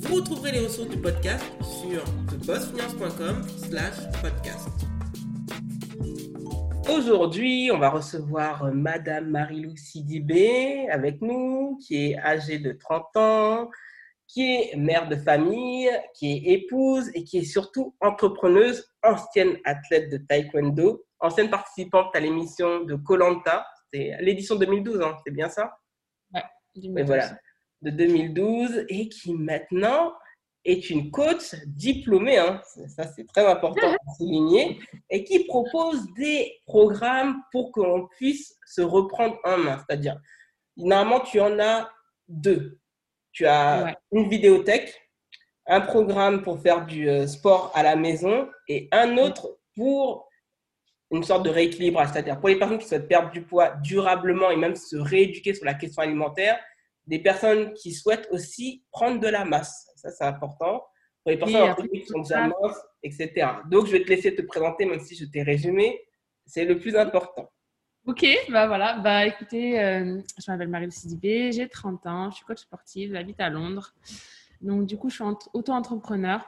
Vous retrouverez les ressources du podcast sur thebossfinance.com slash podcast. Aujourd'hui, on va recevoir Madame Marilou Sidibé avec nous, qui est âgée de 30 ans, qui est mère de famille, qui est épouse et qui est surtout entrepreneuse, ancienne athlète de taekwondo, ancienne participante à l'émission de Colanta. C'est l'édition 2012, hein, c'est bien ça? Ouais, 2012. Et voilà de 2012 et qui maintenant est une coach diplômée, hein, ça c'est très important à souligner, et qui propose des programmes pour que l'on puisse se reprendre en main. C'est-à-dire, normalement, tu en as deux. Tu as Ouais. une vidéothèque, un programme pour faire du euh, sport à la maison et un autre pour une sorte de rééquilibrage. C'est-à-dire, pour les personnes qui souhaitent perdre du poids durablement et même se rééduquer sur la question alimentaire, des personnes qui souhaitent aussi prendre de la masse. Ça, c'est important. Pour les personnes Oui, après, qui sont déjà minces, etc. Donc, je vais te laisser te présenter, même si je t'ai résumé. C'est le plus important. Ok, bah voilà. Bah écoutez, euh, je m'appelle Marie Sidibé, j'ai 30 ans, je suis coach sportive, j'habite à Londres. Donc du coup, je suis ent- auto-entrepreneur.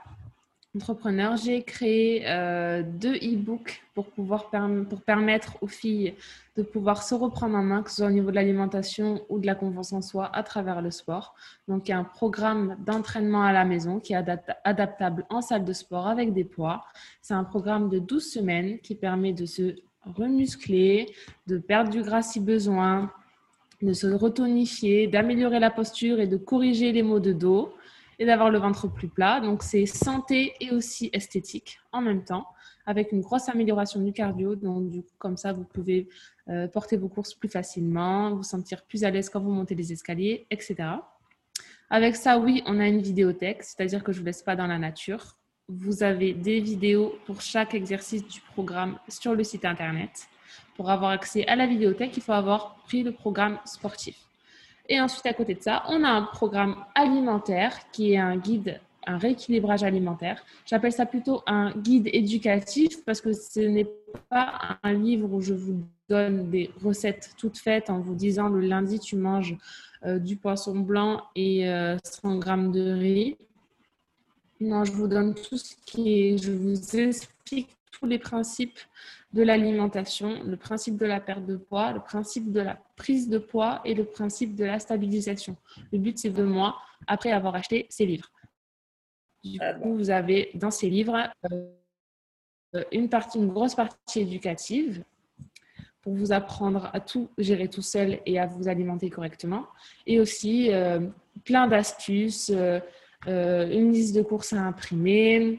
Entrepreneur, j'ai créé euh, deux e-books pour pouvoir pour permettre aux filles de pouvoir se reprendre en main, que ce soit au niveau de l'alimentation ou de la confiance en soi à travers le sport. Donc il y a un programme d'entraînement à la maison qui est adapta- adaptable en salle de sport avec des poids. C'est un programme de 12 semaines qui permet de se remuscler, de perdre du gras si besoin, de se retonifier, d'améliorer la posture et de corriger les maux de dos et d'avoir le ventre plus plat. Donc c'est santé et aussi esthétique en même temps avec une grosse amélioration du cardio. Donc du coup comme ça vous pouvez euh, porter vos courses plus facilement, vous sentir plus à l'aise quand vous montez les escaliers, etc. Avec ça, oui, on a une vidéothèque, c'est-à-dire que je ne vous laisse pas dans la nature. Vous avez des vidéos pour chaque exercice du programme sur le site internet. Pour avoir accès à la vidéothèque, il faut avoir pris le programme sportif. Et ensuite, à côté de ça, on a un programme alimentaire qui est un guide, un rééquilibrage alimentaire. J'appelle ça plutôt un guide éducatif parce que ce n'est pas un livre où je vous donne des recettes toutes faites en vous disant le lundi tu manges euh, du poisson blanc et euh, 100 grammes de riz. Non, je vous donne tout ce qui est, je vous explique tous les principes de l'alimentation, le principe de la perte de poids, le principe de la prise de poids et le principe de la stabilisation. Le but, c'est de moi, après avoir acheté ces livres. Du Ah coup, vous avez dans ces livres euh, une partie, une grosse partie éducative pour vous apprendre à tout gérer tout seul et à vous alimenter correctement. Et aussi euh, plein d'astuces, euh, une liste de courses à imprimer,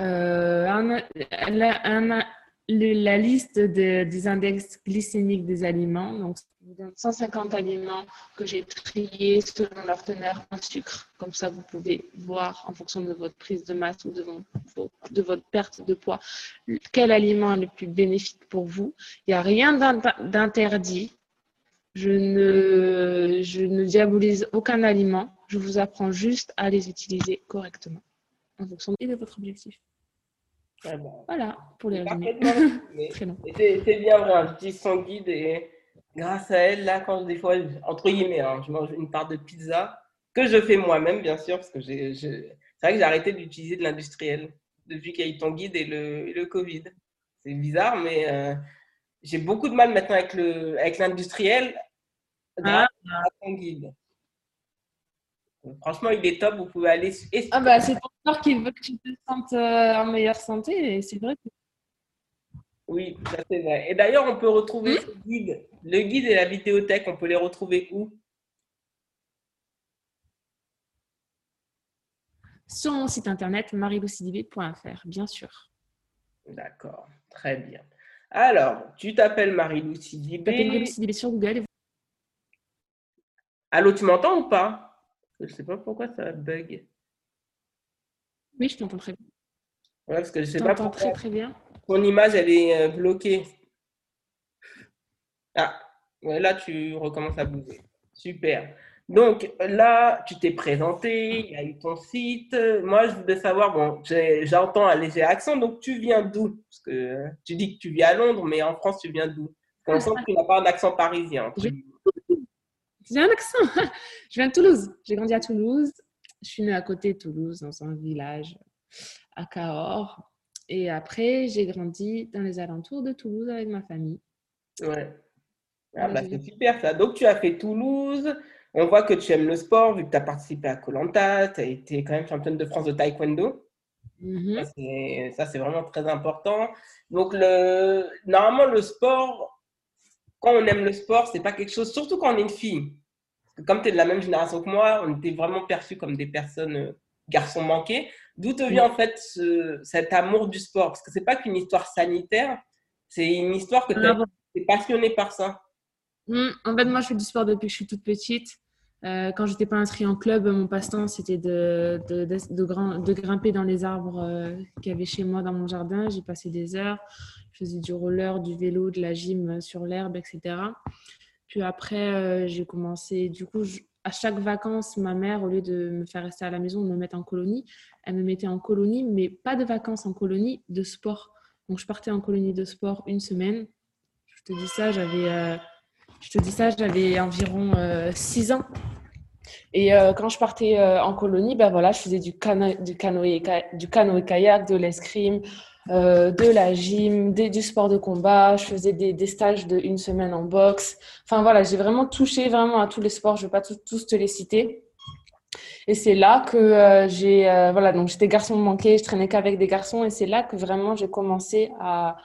euh, un- la liste de- des index glycémiques des aliments. Donc, vous donne 150 aliments que j'ai triés selon leur teneur en sucre. Comme ça, vous pouvez voir en fonction de votre prise de masse ou de, votre perte de poids quel aliment est le plus bénéfique pour vous. Il n'y a rien d'in- d'interdit. Je ne, je ne diabolise aucun aliment. Je vous apprends juste à les utiliser correctement en fonction de votre objectif. Ah bon. Voilà, pour les C'est bien vrai, hein, j'utilise son guide et grâce à elle, là, quand des fois, entre guillemets, hein, je mange une part de pizza, que je fais moi-même, bien sûr, parce que j'ai, je- c'est vrai que j'ai arrêté d'utiliser de l'industriel depuis qu'il y a eu ton guide et le, et le Covid. C'est bizarre, mais euh, j'ai beaucoup de mal maintenant avec, le, avec l'industriel grâce à ton guide. Franchement, il est top, vous pouvez aller. Ah bah c'est ton corps qui veut que tu te sentes euh, en meilleure santé et c'est vrai que Oui, ça c'est vrai. Et d'ailleurs, on peut retrouver guide, le guide et la vidéothèque, on peut les retrouver où? Sur mon site internet marilousidibé.fr, bien sûr. D'accord, très bien. Alors, tu t'appelles Marie-Lou Sidibé. Sidibé sur Google et Allô, tu m'entends ou pas? Je ne sais pas pourquoi ça bug. Oui, je t'entends très bien. Ouais, parce que je sais Je pas t'entends pourquoi très très bien. ton image, elle est euh, bloquée. Ah, ouais, là, tu recommences à bouger. Super. Donc là, tu t'es présenté, il y a eu ton site. Moi, je voulais savoir, bon, j'entends un léger accent, donc tu viens d'où? Parce que euh, tu dis que tu vis à Londres, mais en France, tu viens d'où? On sent que tu n'as pas un accent parisien. entre. J'ai un accent. Je viens de Toulouse. J'ai grandi à Toulouse. Je suis née à côté de Toulouse, dans un village à Cahors. Et après, j'ai grandi dans les alentours de Toulouse avec ma famille. Ouais. Ah, bah, c'est super ça. Donc tu as fait Toulouse. On voit que tu aimes le sport, vu que tu as participé à koh tu as été quand même championne de France de taekwondo. Mhm. Ça, c'est ça, c'est vraiment très important. Donc, le, normalement, le sport, quand on aime le sport, c'est pas quelque chose, surtout quand on est une fille. Parce que comme tu es de la même génération que moi, on était vraiment perçus comme des personnes, euh, garçons manqués. D'où te vient en fait ce- cet amour du sport? Parce que c'est pas qu'une histoire sanitaire, c'est une histoire que tu Ah, bon. es passionné par ça. Hmm, En fait, moi, je fais du sport depuis que je suis toute petite. Euh, quand j'étais pas inscrite en club, mon passe-temps, c'était de, de, de, de grim- de grimper dans les arbres euh, qu'il y avait chez moi dans mon jardin. J'y passais des heures. Je faisais du roller, du vélo, de la gym sur l'herbe, etc. Puis après, euh, j'ai commencé. Du coup, à chaque vacances, ma mère, au lieu de me faire rester à la maison, de me mettre en colonie, elle me mettait en colonie, mais pas de vacances en colonie, de sport. Donc, je partais en colonie de sport une semaine. Je te dis ça, j'avais. euh, je te dis ça, j'avais environ 6 ans. Et euh, quand je partais euh, en colonie, ben voilà, je faisais du, cano du, canoë, du canoë-kayak, de l'escrime, euh, de la gym, du sport de combat. Je faisais des, stages de une semaine en boxe. Enfin voilà, j'ai vraiment touché vraiment à tous les sports. Je ne vais pas tous, te les citer. Et c'est là que j'ai, voilà, donc j'étais garçon manqué, je traînais qu'avec des garçons, et c'est là que vraiment j'ai commencé à,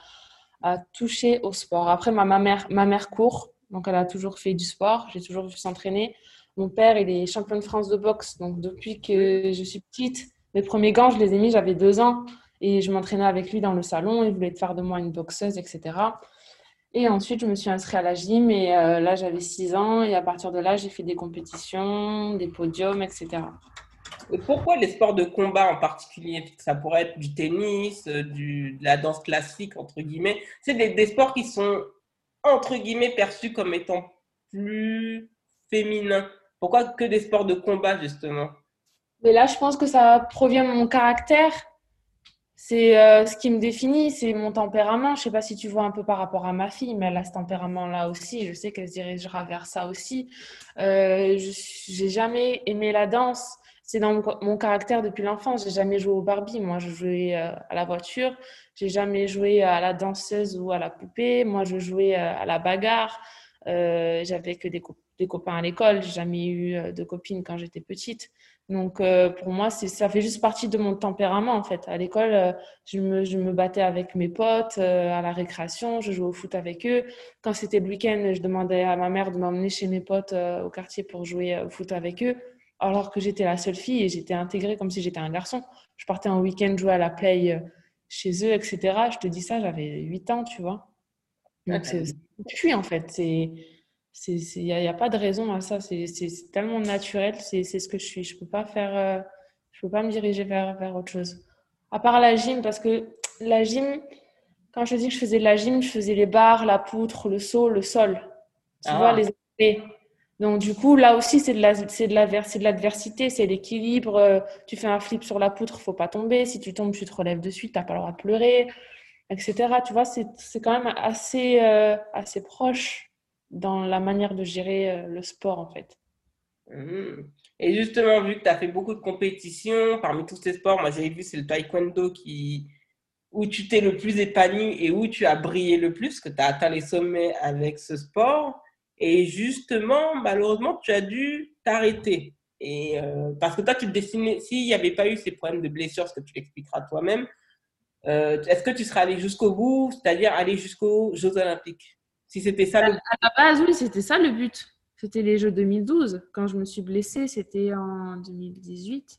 toucher au sport. Après, ma, ma, mère, ma mère court, donc elle a toujours fait du sport, j'ai toujours vu s'entraîner. Mon père, il est champion de France de boxe, donc depuis que je suis petite, mes premiers gants, je les ai mis, j'avais deux ans, et je m'entraînais avec lui dans le salon, il voulait faire de moi une boxeuse, etc. Et ensuite, je me suis inscrite à la gym et euh, là, j'avais 6 ans. Et à partir de là, j'ai fait des compétitions, des podiums, etc. Et pourquoi les sports de combat en particulier? Ça pourrait être du tennis, euh, de la danse classique, entre guillemets. C'est des sports qui sont, entre guillemets, perçus comme étant plus féminins. Pourquoi que des sports de combat, justement? Mais là, je pense que ça provient de mon caractère. C'est euh, ce qui me définit, c'est mon tempérament. Je sais pas si tu vois un peu par rapport à ma fille, mais elle a ce tempérament-là aussi. Je sais qu'elle se dirigera vers ça aussi. Euh, j'ai jamais aimé la danse. C'est dans mon, caractère depuis l'enfance. J'ai jamais joué au Barbie. Moi, je jouais euh, à la voiture. J'ai jamais joué à la danseuse ou à la poupée. Moi, je jouais euh, à la bagarre. J'avais que des, co des copains à l'école. J'ai jamais eu euh, de copines quand j'étais petite. Donc, euh, pour moi, ça fait juste partie de mon tempérament, en fait. À l'école, euh, je, me, je me battais avec mes potes euh, à la récréation, je jouais au foot avec eux. Quand c'était le week-end, je demandais à ma mère de m'emmener chez mes potes au quartier pour jouer au foot avec eux, alors que j'étais la seule fille et j'étais intégrée comme si j'étais un garçon. Je partais en week-end jouer à la play chez eux, etc. Je te dis ça, j'avais 8 ans, tu vois. Donc, c'est cuit, en fait. C'est il n'y a, pas de raison à ça. C'est tellement naturel. C'est ce que je suis. Je ne peux pas faire. Euh, je peux pas me diriger vers, vers autre chose. À part la gym, parce que la gym, quand je dis que je faisais de la gym, je faisais les barres, la poutre, le saut, le sol. Tu ah. vois, les aspects. Donc, du coup, là aussi, c'est de l'adversité, c'est l'équilibre. Euh, tu fais un flip sur la poutre, faut pas tomber. Si tu tombes, tu te relèves de suite, tu n'as pas le droit de pleurer, etc. Tu vois, c'est quand même assez, euh, assez proche dans la manière de gérer euh, le sport, en fait. Mmh. Et justement, vu que tu as fait beaucoup de compétitions, parmi tous ces sports, moi j'ai vu c'est le taekwondo qui, où tu t'es le plus épanoui et où tu as brillé le plus, que tu as atteint les sommets avec ce sport. Et justement, malheureusement, tu as dû t'arrêter. Et euh, parce que toi, tu te destinais, s'il n'y avait pas eu ces problèmes de blessures, ce que tu l'expliqueras toi-même, euh, est-ce que tu serais allé jusqu'au bout, c'est-à-dire aller jusqu'aux Jeux Olympiques? Si c'était ça le... À la base, oui, c'était ça le but. C'était les Jeux 2012. Quand je me suis blessée, c'était en 2018.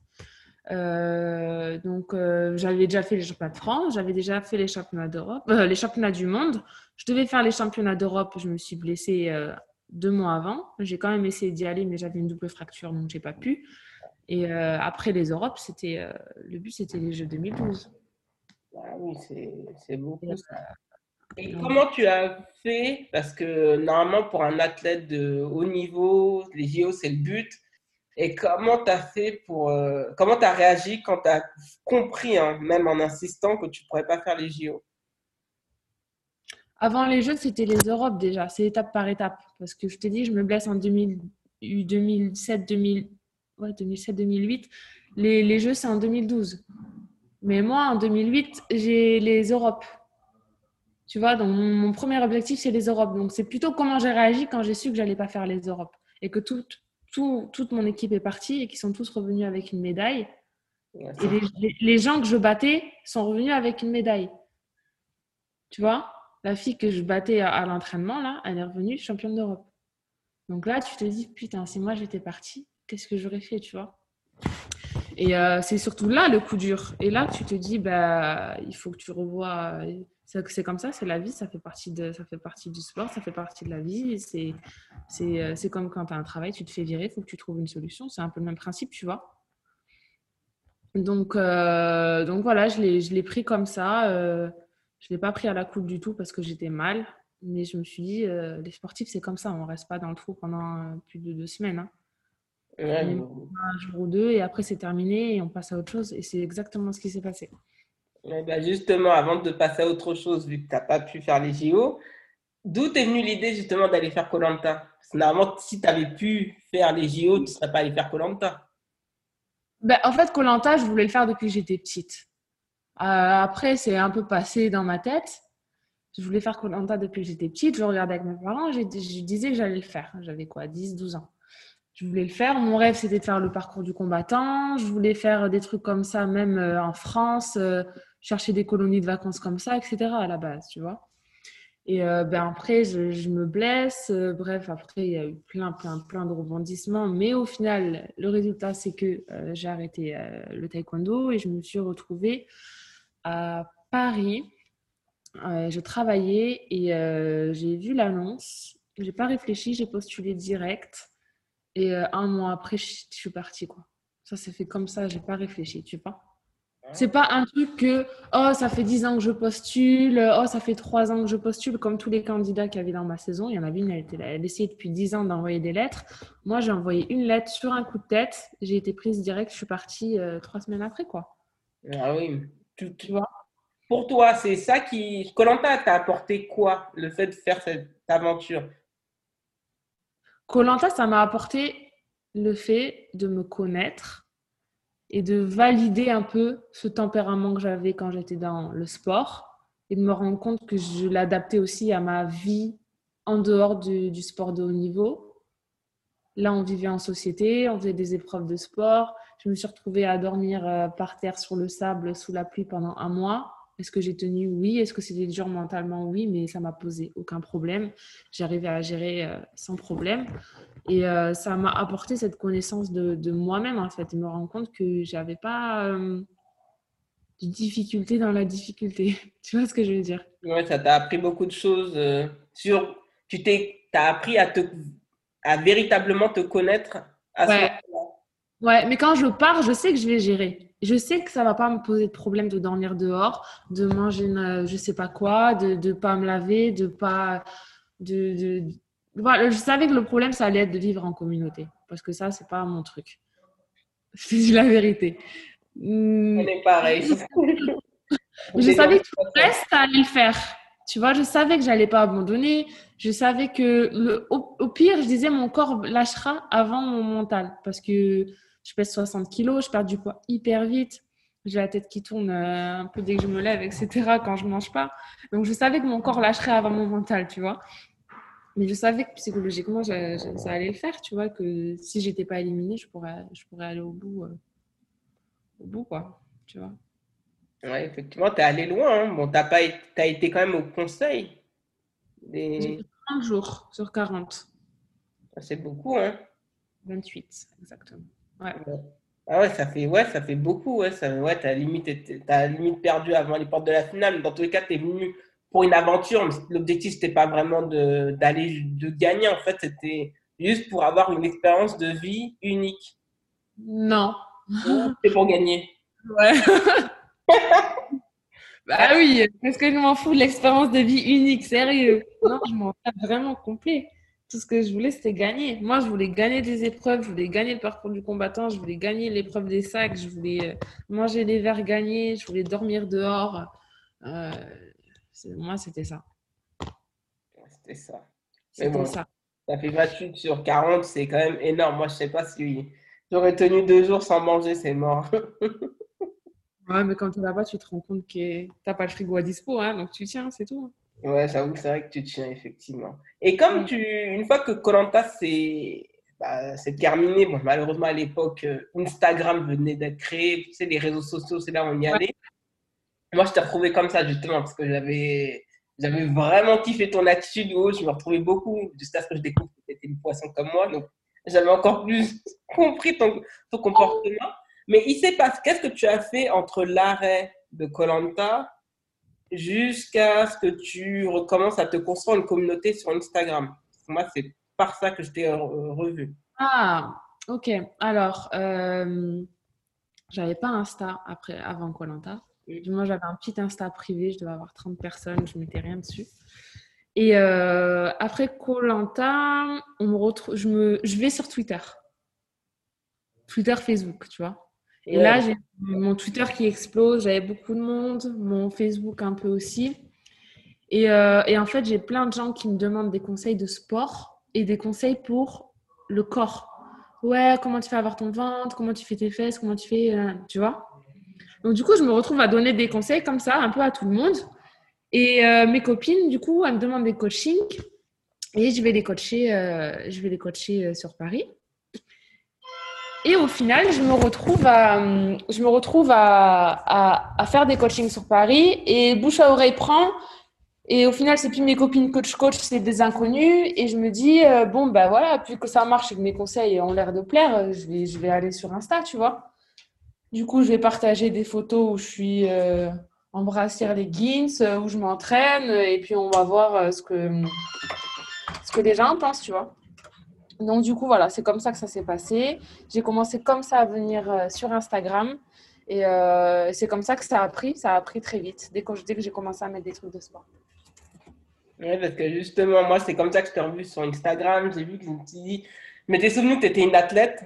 Euh, donc, euh, j'avais déjà fait les championnats de France, j'avais déjà fait les championnats d'Europe, euh, les championnats du monde. Je devais faire les championnats d'Europe. Je me suis blessée deux mois avant. J'ai quand même essayé d'y aller, mais j'avais une double fracture, donc j'ai pas pu. Et après les Europes, c'était le but, c'était les Jeux 2012. Ah oui, c'est beaucoup ça. Et comment tu as fait Parce que normalement, pour un athlète de haut niveau, les JO, c'est le but. Et comment tu as fait pour. Euh, comment tu as réagi quand tu as compris, hein, même en insistant, que tu ne pourrais pas faire les JO Avant les Jeux, c'était les Europes déjà. C'est étape par étape. Parce que je te dis, je me blesse en 2007, 2008. Les, les Jeux, c'est en 2012. Mais moi, en 2008, j'ai les Europes. Tu vois, donc mon, premier objectif, c'est les Europes. Donc, c'est plutôt comment j'ai réagi quand j'ai su que j'allais pas faire les Europes et que toute, mon équipe est partie et qu'ils sont tous revenus avec une médaille. et les, gens que je battais sont revenus avec une médaille. Tu vois, la fille que je battais à, l'entraînement, là, elle est revenue championne d'Europe. Donc là, tu te dis, putain, si moi j'étais partie, qu'est-ce que j'aurais fait, tu vois? Et euh, c'est surtout là le coup dur. Et là, tu te dis, bah, il faut que tu revoies c'est comme ça, c'est la vie, ça fait, partie de, ça fait partie du sport, ça fait partie de la vie. C'est euh, comme quand tu as un travail, tu te fais virer, il faut que tu trouves une solution. C'est un peu le même principe, tu vois. Donc, euh, donc voilà, je l'ai pris comme ça. Euh, je ne l'ai pas pris à la coupe du tout parce que j'étais mal. Mais je me suis dit, les sportifs, c'est comme ça. On ne reste pas dans le trou pendant plus de deux semaines. Hein. Un jour ou deux et après, c'est terminé et on passe à autre chose. Et c'est exactement ce qui s'est passé. Ben justement, avant de passer à autre chose, vu que tu n'as pas pu faire les JO, d'où t'es venue l'idée justement d'aller faire Colanta Normalement, si tu avais pu faire les JO, tu ne serais pas allé faire Colanta. Ben, en fait, Colanta, je voulais le faire depuis que j'étais petite. Euh, après, c'est un peu passé dans ma tête. Je voulais faire Colanta depuis que j'étais petite. Je regardais avec mes parents. Je, je disais que j'allais le faire. J'avais quoi 10, 12 ans. Je voulais le faire. Mon rêve, c'était de faire le parcours du combattant. Je voulais faire des trucs comme ça, même euh, en France. Euh, chercher des colonies de vacances comme ça, etc. à la base, tu vois. Et euh, ben après, je, me blesse. Euh, bref, après, il y a eu plein, plein, plein de rebondissements. Mais au final, le résultat, c'est que j'ai arrêté le taekwondo et je me suis retrouvée à Paris. je travaillais et j'ai vu l'annonce. J'ai pas réfléchi, j'ai postulé direct. Et un mois après, je, je suis partie. Quoi. Ça s'est fait comme ça, j'ai pas réfléchi, tu vois. C'est pas un truc que oh ça fait 10 ans que je postule, oh ça fait 3 ans que je postule comme tous les candidats qu'il y avait dans ma saison. Il y en avait une, elle, était, elle essayait depuis 10 ans d'envoyer des lettres. Moi j'ai envoyé une lettre sur un coup de tête, j'ai été prise direct, je suis partie 3 euh, semaines après quoi. Ah oui, tu, vois? Pour toi, c'est ça qui. Colanta t'a apporté quoi le fait de faire cette aventure? Colanta, ça m'a apporté le fait de me connaître et de valider un peu ce tempérament que j'avais quand j'étais dans le sport et de me rendre compte que je l'adaptais aussi à ma vie en dehors du, du, sport de haut niveau. Là, on vivait en société, on faisait des épreuves de sport. Je me suis retrouvée à dormir euh, par terre sur le sable sous la pluie pendant un mois. Est-ce que j'ai tenu? Oui. Est-ce que c'était dur mentalement? Oui, mais ça m'a posé aucun problème. J'arrivais à gérer euh, sans problème. Et euh, ça m'a apporté cette connaissance de, moi-même, en fait, et me rendre compte que j'avais pas euh, de difficulté dans la difficulté. tu vois ce que je veux dire? Oui, ça t'a appris beaucoup de choses sur. Tu t'es, as appris à, te, à véritablement te connaître à ouais. ouais, mais quand je pars, je sais que je vais gérer je sais que ça va pas me poser de problème de dormir dehors, de manger une, je sais pas quoi, de ne pas me laver, de pas. De, de, Voilà, je savais que le problème, ça allait être de vivre en communauté. Parce que ça, c'est pas mon truc. Dis la vérité. Hmm. On est pareil. je savais que tout le reste, ça allait le faire. Tu vois, je savais que j'allais pas abandonner. Je savais que le, au, pire, je disais mon corps lâchera avant mon mental. Parce que je pèse 60 kilos, je perds du poids hyper vite. J'ai la tête qui tourne euh, un peu dès que je me lève, etc. quand je mange pas. Donc, je savais que mon corps lâcherait avant mon mental, tu vois. Mais je savais que psychologiquement, ça allait le faire, tu vois, que si j'étais pas éliminée, je pourrais, je pourrais aller au bout, euh, au bout, quoi, tu vois. Ouais, effectivement, tu es allé loin. Hein. Bon, tu as, as, été quand même au conseil. Des... 30 jours sur 40. C'est beaucoup, hein 28, exactement. Ouais. Ah ouais, ça fait, ouais, ça fait beaucoup. Ouais, ça, ouais, t'as limite, as limite perdu avant les portes de la finale. Dans tous les cas, tu es venu pour une aventure. L'objectif, c'était pas vraiment d'aller de, gagner. En fait, c'était juste pour avoir une expérience de vie unique. Non. C'est pour gagner. Ouais. bah oui, parce que je m'en fous de l'expérience de vie unique, sérieux. Non, je m'en fous vraiment complet. Tout ce que je voulais, c'était gagner. Moi, je voulais gagner des épreuves, je voulais gagner le parcours du combattant, je voulais gagner l'épreuve des sacs, je voulais euh, manger des verres gagnés, je voulais dormir dehors. Euh, moi, c'était ça. C'était ça. C'était ça. Ça fait 28 sur 40, c'est quand même énorme. Moi, je sais pas si j'aurais tenu deux jours sans manger, c'est mort. ouais, mais quand tu vas pas, tu te rends compte que tu n'as pas le frigo à dispo, hein, donc tu tiens, c'est tout. Ouais, j'avoue c'est vrai que tu tiens, effectivement. Et comme tu, une fois que Colanta c'est bah, terminé, bon, malheureusement à l'époque, euh, Instagram venait d'être créé, tu sais, les réseaux sociaux, c'est là où on y allait. Moi, je t'ai retrouvé comme ça, justement, parce que j'avais j'avais vraiment kiffé ton attitude. Oh, je me retrouvais beaucoup jusqu'à ce que je découvre que tu étais une poisson comme moi. Donc, j'avais encore plus compris ton, ton comportement. Mais il s'est passé, qu'est-ce que tu as fait entre l'arrêt de Colanta jusqu'à ce que tu recommences à te construire une communauté sur Instagram. Moi, c'est par ça que je t'ai revu. Ah, ok. Alors, euh, j'avais pas Insta après, avant Colanta. Moi, j'avais un petit Insta privé, je devais avoir 30 personnes, je ne mettais rien dessus. Et euh, après Colanta, on me retrouve, je, me, je vais sur Twitter. Twitter, Facebook, tu vois. Et là, j'ai mon Twitter qui explose, j'avais beaucoup de monde, mon Facebook un peu aussi. Et, euh, et en fait, j'ai plein de gens qui me demandent des conseils de sport et des conseils pour le corps. Ouais, comment tu fais avoir ton ventre, comment tu fais tes fesses, comment tu fais, euh, tu vois. Donc du coup, je me retrouve à donner des conseils comme ça, un peu à tout le monde. Et euh, mes copines, du coup, elles me demandent des coachings et je vais les coacher, je vais les coacher sur Paris. Et au final, je me retrouve à, faire des coachings sur Paris et bouche à oreille prend. Et au final, c'est plus mes copines coach-coach, c'est des inconnus. Et je me dis, euh, bon, ben voilà, puisque ça marche et que mes conseils ont l'air de plaire, je vais, je vais aller sur Insta, tu vois. Du coup, je vais partager des photos où je suis euh, en brassière leggings, euh, où je m'entraîne. Et puis, on va voir euh, ce que, ce que les gens pensent, tu vois. Donc, du coup, voilà, c'est comme ça que ça s'est passé. J'ai commencé comme ça à venir euh, sur Instagram. Et euh, c'est comme ça que ça a pris. Ça a pris très vite, dès que, que j'ai commencé à mettre des trucs de sport. Oui, parce que justement, moi, c'est comme ça que je t'ai revu sur Instagram. J'ai vu que je me dit, mais t'es souvenu que tu étais une athlète.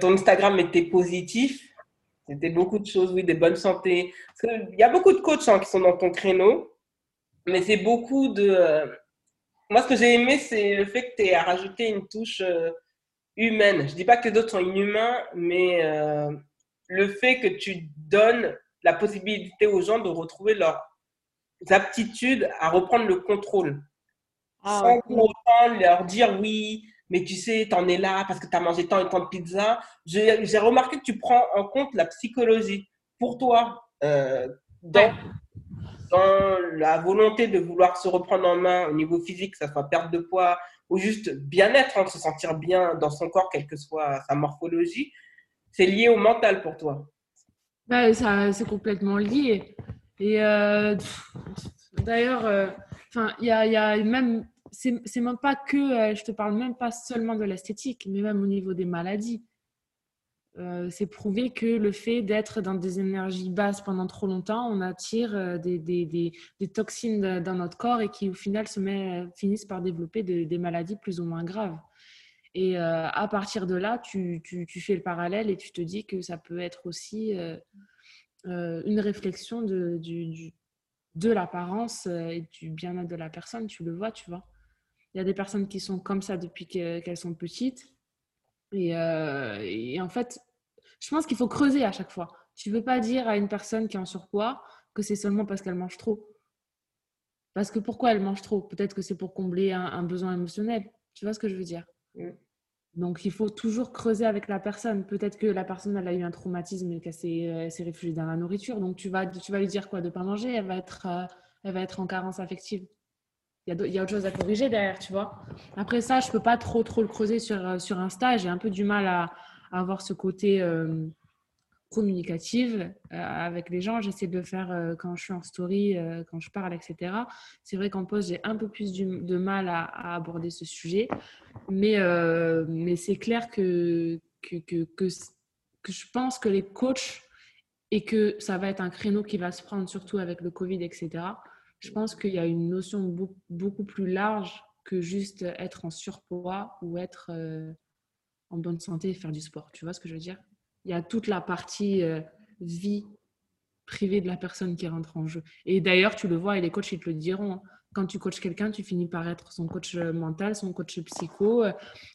ton Instagram était positif. C'était beaucoup de choses, oui, des bonnes santé. Il y a beaucoup de coachs hein, qui sont dans ton créneau, mais c'est beaucoup de euh, moi, ce que j'ai aimé, c'est le fait que tu aies rajouté une touche euh, humaine. Je dis pas que les autres sont inhumains, mais euh, le fait que tu donnes la possibilité aux gens de retrouver leurs aptitudes à reprendre le contrôle. Ah, sans pour autant leur dire oui, mais tu sais, tu en es là parce que tu as mangé tant et tant de pizza. J'ai remarqué que tu prends en compte la psychologie pour toi. Euh, dans, dans la volonté de vouloir se reprendre en main au niveau physique, que ce soit perte de poids ou juste bien-être, hein, se sentir bien dans son corps, quelle que soit sa morphologie, c'est lié au mental pour toi bah, ça, C'est complètement lié. Et euh, d'ailleurs, euh, il y a, même, c'est même pas que, euh, je te parle même pas seulement de l'esthétique, mais même au niveau des maladies. Euh, c'est prouvé que le fait d'être dans des énergies basses pendant trop longtemps, on attire euh, des, toxines dans notre corps et qui au final se met, finissent par développer des maladies plus ou moins graves. Et euh, à partir de là, tu, fais le parallèle et tu te dis que ça peut être aussi une réflexion de l'apparence et du bien-être de la personne. Tu le vois, tu vois. Il y a des personnes qui sont comme ça depuis qu'elles sont petites. Et, et, en fait, je pense qu'il faut creuser à chaque fois. Tu ne veux pas dire à une personne qui est en surpoids que c'est seulement parce qu'elle mange trop. Parce que pourquoi elle mange trop? Peut-être que c'est pour combler un, besoin émotionnel. Tu vois ce que je veux dire? Donc, il faut toujours creuser avec la personne. Peut-être que la personne, elle a eu un traumatisme et qu'elle s'est, euh, réfugiée dans la nourriture. Donc, tu vas, tu vas lui dire quoi? De ne pas manger? Elle va, être, euh, elle va être en carence affective. Il y, a, autre chose à corriger derrière, tu vois. Après ça, je ne peux pas trop, trop le creuser sur, euh, sur Insta. J'ai un peu du mal à, avoir ce côté euh, communicatif euh, avec les gens. J'essaie de le faire euh, quand je suis en story, quand je parle, etc. C'est vrai qu'en poste, j'ai un peu plus de mal à, aborder ce sujet. Mais, mais c'est clair que, que, que, que je pense que les coachs et que ça va être un créneau qui va se prendre surtout avec le Covid, etc. Je pense qu'il y a une notion beaucoup plus large que juste être en surpoids ou être euh, en bonne santé et faire du sport. Tu vois ce que je veux dire? Il y a toute la partie euh, vie privée de la personne qui rentre en jeu. Et d'ailleurs, tu le vois, et les coachs, ils te le diront. Hein. Quand tu coaches quelqu'un, tu finis par être son coach mental, son coach psycho.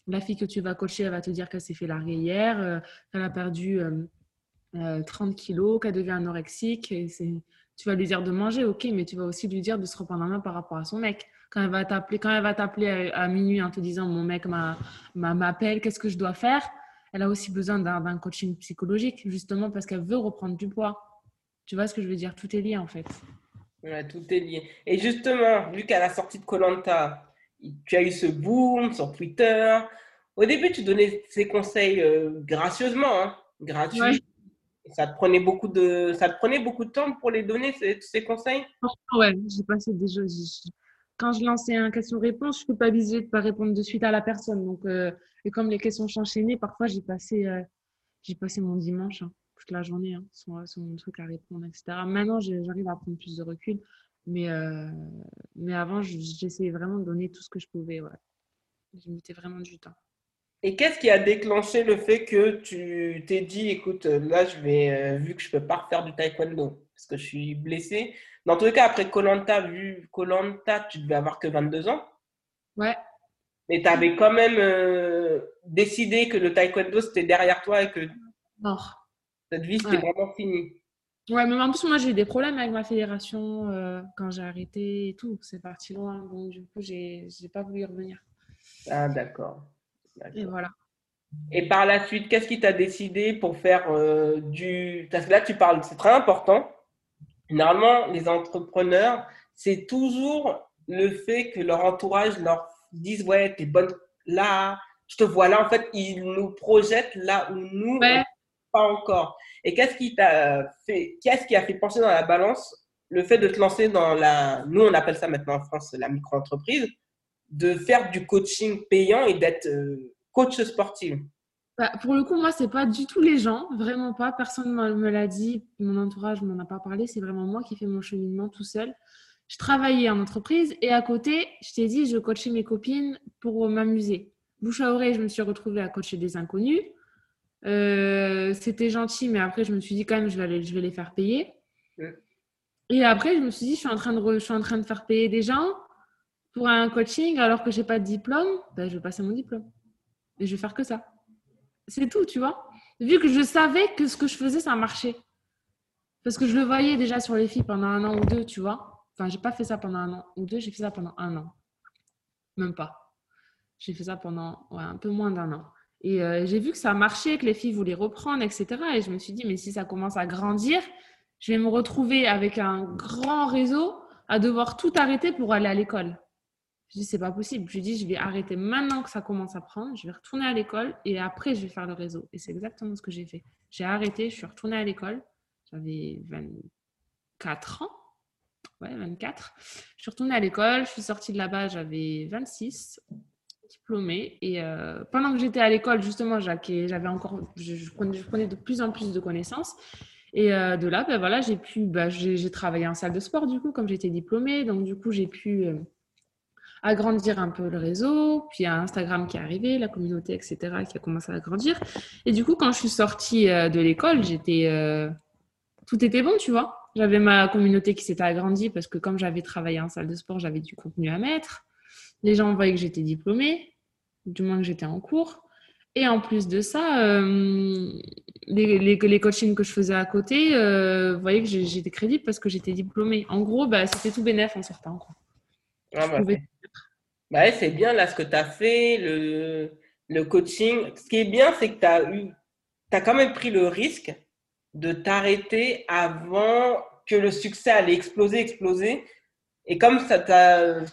La fille que tu vas coacher, elle va te dire qu'elle s'est fait larguer hier, euh, qu'elle a perdu 30 kilos, qu'elle devient anorexique. Tu vas lui dire de manger, ok, mais tu vas aussi lui dire de se reprendre en main par rapport à son mec quand elle va t'appeler, quand elle va t'appeler à, minuit en te disant mon mec m'appelle, qu'est-ce que je dois faire? Elle a aussi besoin d'un coaching psychologique, justement parce qu'elle veut reprendre du poids. Tu vois ce que je veux dire? Tout est lié en fait. Ouais, tout est lié. Et justement, vu qu'à la sortie de Colanta, tu as eu ce boom sur Twitter. Au début, tu donnais ces conseils euh, gracieusement, hein, gratuits. Ça te prenait beaucoup de, ça te prenait beaucoup de temps pour les donner ces, ces conseils? Ouais, j'ai passé des jours, quand je lançais un question-réponse, je ne culpabilisais de ne pas répondre de suite à la personne. Donc, euh, et comme les questions s'enchaînaient, parfois j'ai passé, euh, j'ai passé mon dimanche, hein, toute la journée, hein, sur, mon truc à répondre, etc. Maintenant, j'arrive à prendre plus de recul. Mais, euh, mais avant, j'essayais vraiment de donner tout ce que je pouvais. Ouais. Mettais vraiment du temps. Et qu'est-ce qui a déclenché le fait que tu t'es dit, écoute, là, je vais, vu que je ne peux pas refaire du taekwondo, parce que je suis blessé, dans tous les cas, après Colanta, vu Colanta, tu devais avoir que 22 ans. Ouais. Mais tu avais quand même euh, décidé que le taekwondo, c'était derrière toi et que non. cette vie, c'était vraiment fini. Ouais, mais en plus, moi, j'ai eu des problèmes avec ma fédération euh, quand j'ai arrêté et tout. C'est parti loin. Donc, du coup, j'ai n'ai pas voulu y revenir. Ah, d'accord. Et voilà. Et par la suite, qu'est-ce qui t'a décidé pour faire euh, du. Parce que là, tu parles, c'est très important Normalement, les entrepreneurs, c'est toujours le fait que leur entourage leur dise Ouais, t'es bonne là, je te vois là. En fait, ils nous projettent là où nous, pas encore. Et qu'est-ce qui t'a fait, qu'est-ce qui a fait pencher dans la balance le fait de te lancer dans la, nous on appelle ça maintenant en France la micro-entreprise, de faire du coaching payant et d'être euh, coach sportif bah, pour le coup, moi, c'est pas du tout les gens, vraiment pas. Personne ne me l'a dit, mon entourage ne m'en a pas parlé. C'est vraiment moi qui fais mon cheminement tout seul. Je travaillais en entreprise et à côté, je t'ai dit, je coachais mes copines pour m'amuser. Bouche à oreille, je me suis retrouvée à coacher des inconnus. Euh, c'était gentil, mais après, je me suis dit quand même, je vais, je vais les faire payer. Et après, je me suis dit, je suis en train de, je suis en train de faire payer des gens pour un coaching alors que j'ai pas de diplôme. Ben, je vais passer mon diplôme. Et je vais faire que ça. C'est tout, tu vois. Vu que je savais que ce que je faisais, ça marchait. Parce que je le voyais déjà sur les filles pendant un an ou deux, tu vois. Enfin, j'ai pas fait ça pendant un an ou deux, j'ai fait ça pendant un an. Même pas. J'ai fait ça pendant un peu moins d'un an. Et euh, j'ai vu que ça marchait, que les filles voulaient reprendre, etc. Et je me suis dit, mais si ça commence à grandir, je vais me retrouver avec un grand réseau à devoir tout arrêter pour aller à l'école. Je dis, c'est pas possible. Je dis, je vais arrêter maintenant que ça commence à prendre. Je vais retourner à l'école et après, je vais faire le réseau. Et c'est exactement ce que j'ai fait. J'ai arrêté, je suis retournée à l'école. J'avais 24 ans. Ouais, 24. Je suis retournée à l'école. Je suis sortie de là-bas, j'avais 26 diplômée. Et euh, pendant que j'étais à l'école, justement, j'avais encore, je, prenais, de plus en plus de connaissances. Et euh, de là, ben voilà, j'ai pu, ben, j'ai travaillé en salle de sport, du coup, comme j'étais diplômée. Donc, du coup, j'ai pu euh, agrandir un peu le réseau, puis il y a Instagram qui est arrivé, la communauté, etc., qui a commencé à grandir. Et du coup, quand je suis sortie euh, de l'école, j'étais, euh, tout était bon, tu vois. J'avais ma communauté qui s'était agrandie parce que comme j'avais travaillé en salle de sport, j'avais du contenu à mettre. Les gens voyaient que j'étais diplômée, du moins que j'étais en cours. Et en plus de ça, euh, les, coachings que je faisais à côté, euh, voyaient que j'étais crédible parce que j'étais diplômée. En gros, bah, c'était tout bénéf en sortant. Quoi. Ah, bah, bah c'est bien là ce que tu as fait, le, le, coaching. Ce qui est bien, c'est que tu as, eu, as quand même pris le risque de t'arrêter avant que le succès allait exploser, exploser. Et comme, ça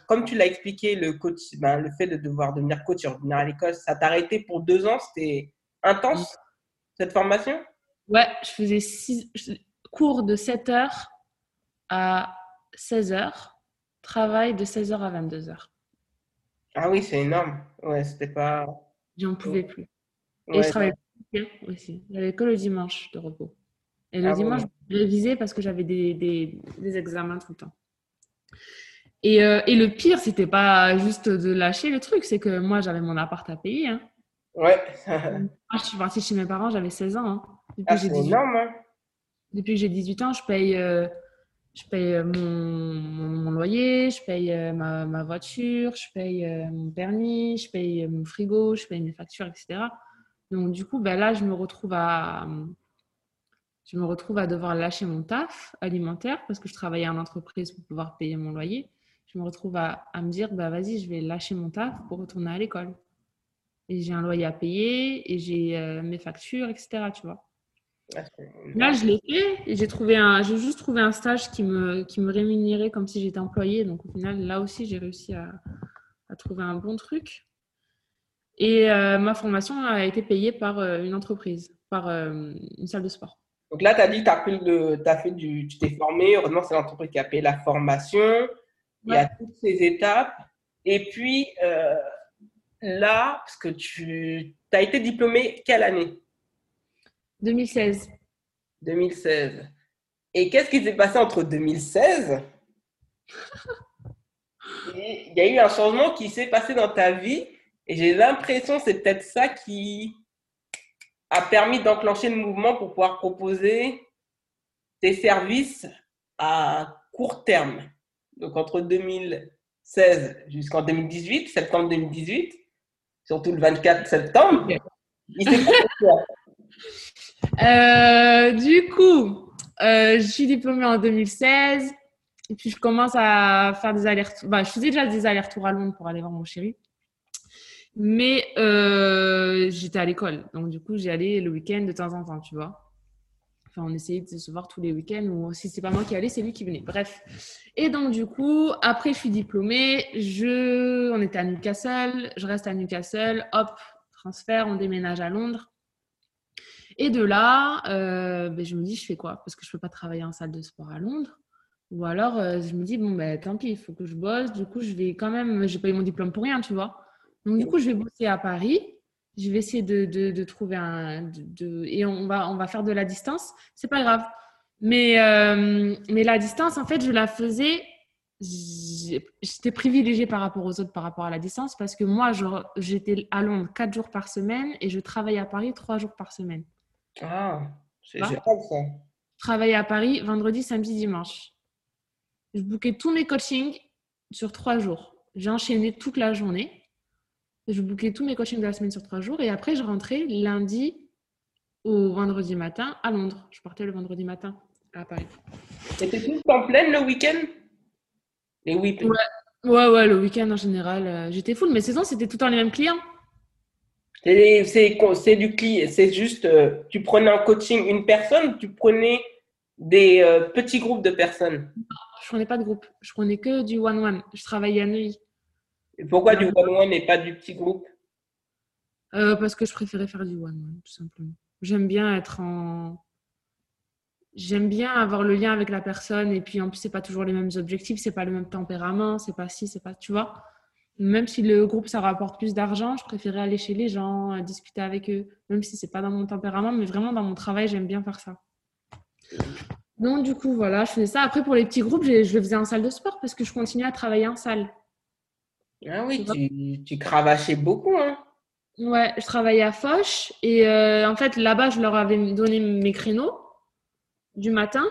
comme tu l'as expliqué, le, coach, ben, le fait de devoir devenir coach et revenir à l'école, ça t'a arrêté pour deux ans. C'était intense, cette formation? Ouais, je faisais six, cours de 7 heures à 16 heures, travail de 16 heures à 22 heures. Ah oui, c'est énorme. Ouais, c'était pas. J'en pouvais plus. Et je travaillais aussi. J'avais que le dimanche de repos. Et le Ah dimanche, bon. je révisais parce que j'avais des, des, des examens tout le temps. Et, euh, et le pire, c'était pas juste de lâcher le truc, c'est que moi, j'avais mon appart à payer. hein. Ouais. Je suis partie chez mes parents, j'avais 16 ans. hein. Depuis, Ah, que j'ai c'est 18, énorme. hein. depuis que j'ai 18 ans, je paye, euh, je paye euh, mon, loyer, je paye euh, ma, voiture, je paye euh, mon permis, je paye mon frigo, je paye mes factures, etc. Donc, du coup, ben là, je me retrouve à, je me retrouve à devoir lâcher mon taf alimentaire parce que je travaillais en entreprise pour pouvoir payer mon loyer. Je me retrouve à, me dire, bah, vas-y, je vais lâcher mon taf pour retourner à l'école. Et j'ai un loyer à payer et j'ai mes factures, etc. Tu vois. Là, je l'ai fait et j'ai trouvé un, j'ai juste trouvé un stage qui me, qui me rémunérait comme si j'étais employée. Donc, au final, là aussi, j'ai réussi à, à trouver un bon truc. Et euh, ma formation a été payée par euh, une entreprise, par euh, une salle de sport. Donc là, tu as dit que tu as, pris le, t'as fait du, tu t'es formé. Heureusement, c'est l'entreprise qui a payé la formation. Il y a toutes ces étapes. Et puis, là, parce que tu as été diplômé quelle année? 2016. 2016. Et qu'est-ce qui s'est passé entre 2016 et il y a eu un changement qui s'est passé dans ta vie et j'ai l'impression que c'est peut-être ça qui a permis d'enclencher le mouvement pour pouvoir proposer tes services à court terme. Donc entre 2016 jusqu'en 2018, septembre 2018, surtout le 24 septembre, il s'est Euh, du coup, euh, je suis diplômée en 2016 et puis je commence à faire des allers-retours. Bah, je faisais déjà des allers-retours à Londres pour aller voir mon chéri. Mais euh, j'étais à l'école. Donc, du coup, j'y allais le week-end de temps en temps, tu vois. Enfin, on essayait de se voir tous les week-ends ou si c'est pas moi qui allais, c'est lui qui venait. Bref. Et donc, du coup, après, je suis diplômée. Je... On était à Newcastle. Je reste à Newcastle. Hop, transfert, on déménage à Londres. Et de là, euh, ben, je me dis, je fais quoi? Parce que je ne peux pas travailler en salle de sport à Londres. Ou alors, euh, je me dis, bon, ben, tant pis, il faut que je bosse. Du coup, je vais quand même, j'ai pas eu mon diplôme pour rien, tu vois. Donc, du coup, je vais bosser à Paris. Je vais essayer de, de, trouver un. De, et on va, on va faire de la distance. C'est pas grave. Mais, euh, mais la distance, en fait, je la faisais. J'étais privilégiée par rapport aux autres, par rapport à la distance, parce que moi, j'étais à Londres quatre jours par semaine et je travaillais à Paris trois jours par semaine. Ah, c'est Ah. génial ça. Je travaillais à Paris vendredi, samedi, dimanche. Je bookais tous mes coachings sur trois jours. J'ai enchaîné toute la journée. Je bookais tous mes coachings de la semaine sur trois jours. Et après, je rentrais lundi au vendredi matin à Londres. Je partais le vendredi matin à Paris. C'était tout le temps plein le week-end? Les week-ends. Ouais. Ouais, ouais, le week-end en général, euh, j'étais full. Mais saison, c'était tout le temps les mêmes clients. C'est du client, c'est juste, euh, tu prenais en coaching une personne, tu prenais des euh, petits groupes de personnes. Je prenais pas de groupe. Je prenais que du one-one. Je travaillais à Neuilly. Et pourquoi du one-one et pas du petit groupe? Euh, parce que je préférais faire du one-one, tout simplement. J'aime bien être en. J'aime bien avoir le lien avec la personne et puis en plus, c'est pas toujours les mêmes objectifs, c'est pas le même tempérament, c'est pas si, c'est pas. Tu vois? Même si le groupe ça rapporte plus d'argent, je préférais aller chez les gens, euh, discuter avec eux, même si c'est pas dans mon tempérament, mais vraiment dans mon travail, j'aime bien faire ça. Donc, du coup, voilà, je faisais ça. Après, pour les petits groupes, je le faisais en salle de sport parce que je continuais à travailler en salle. Ah oui, tu, tu cravachais beaucoup, hein Ouais, je travaillais à Foch et euh, en fait là-bas je leur avais donné mes créneaux du matin,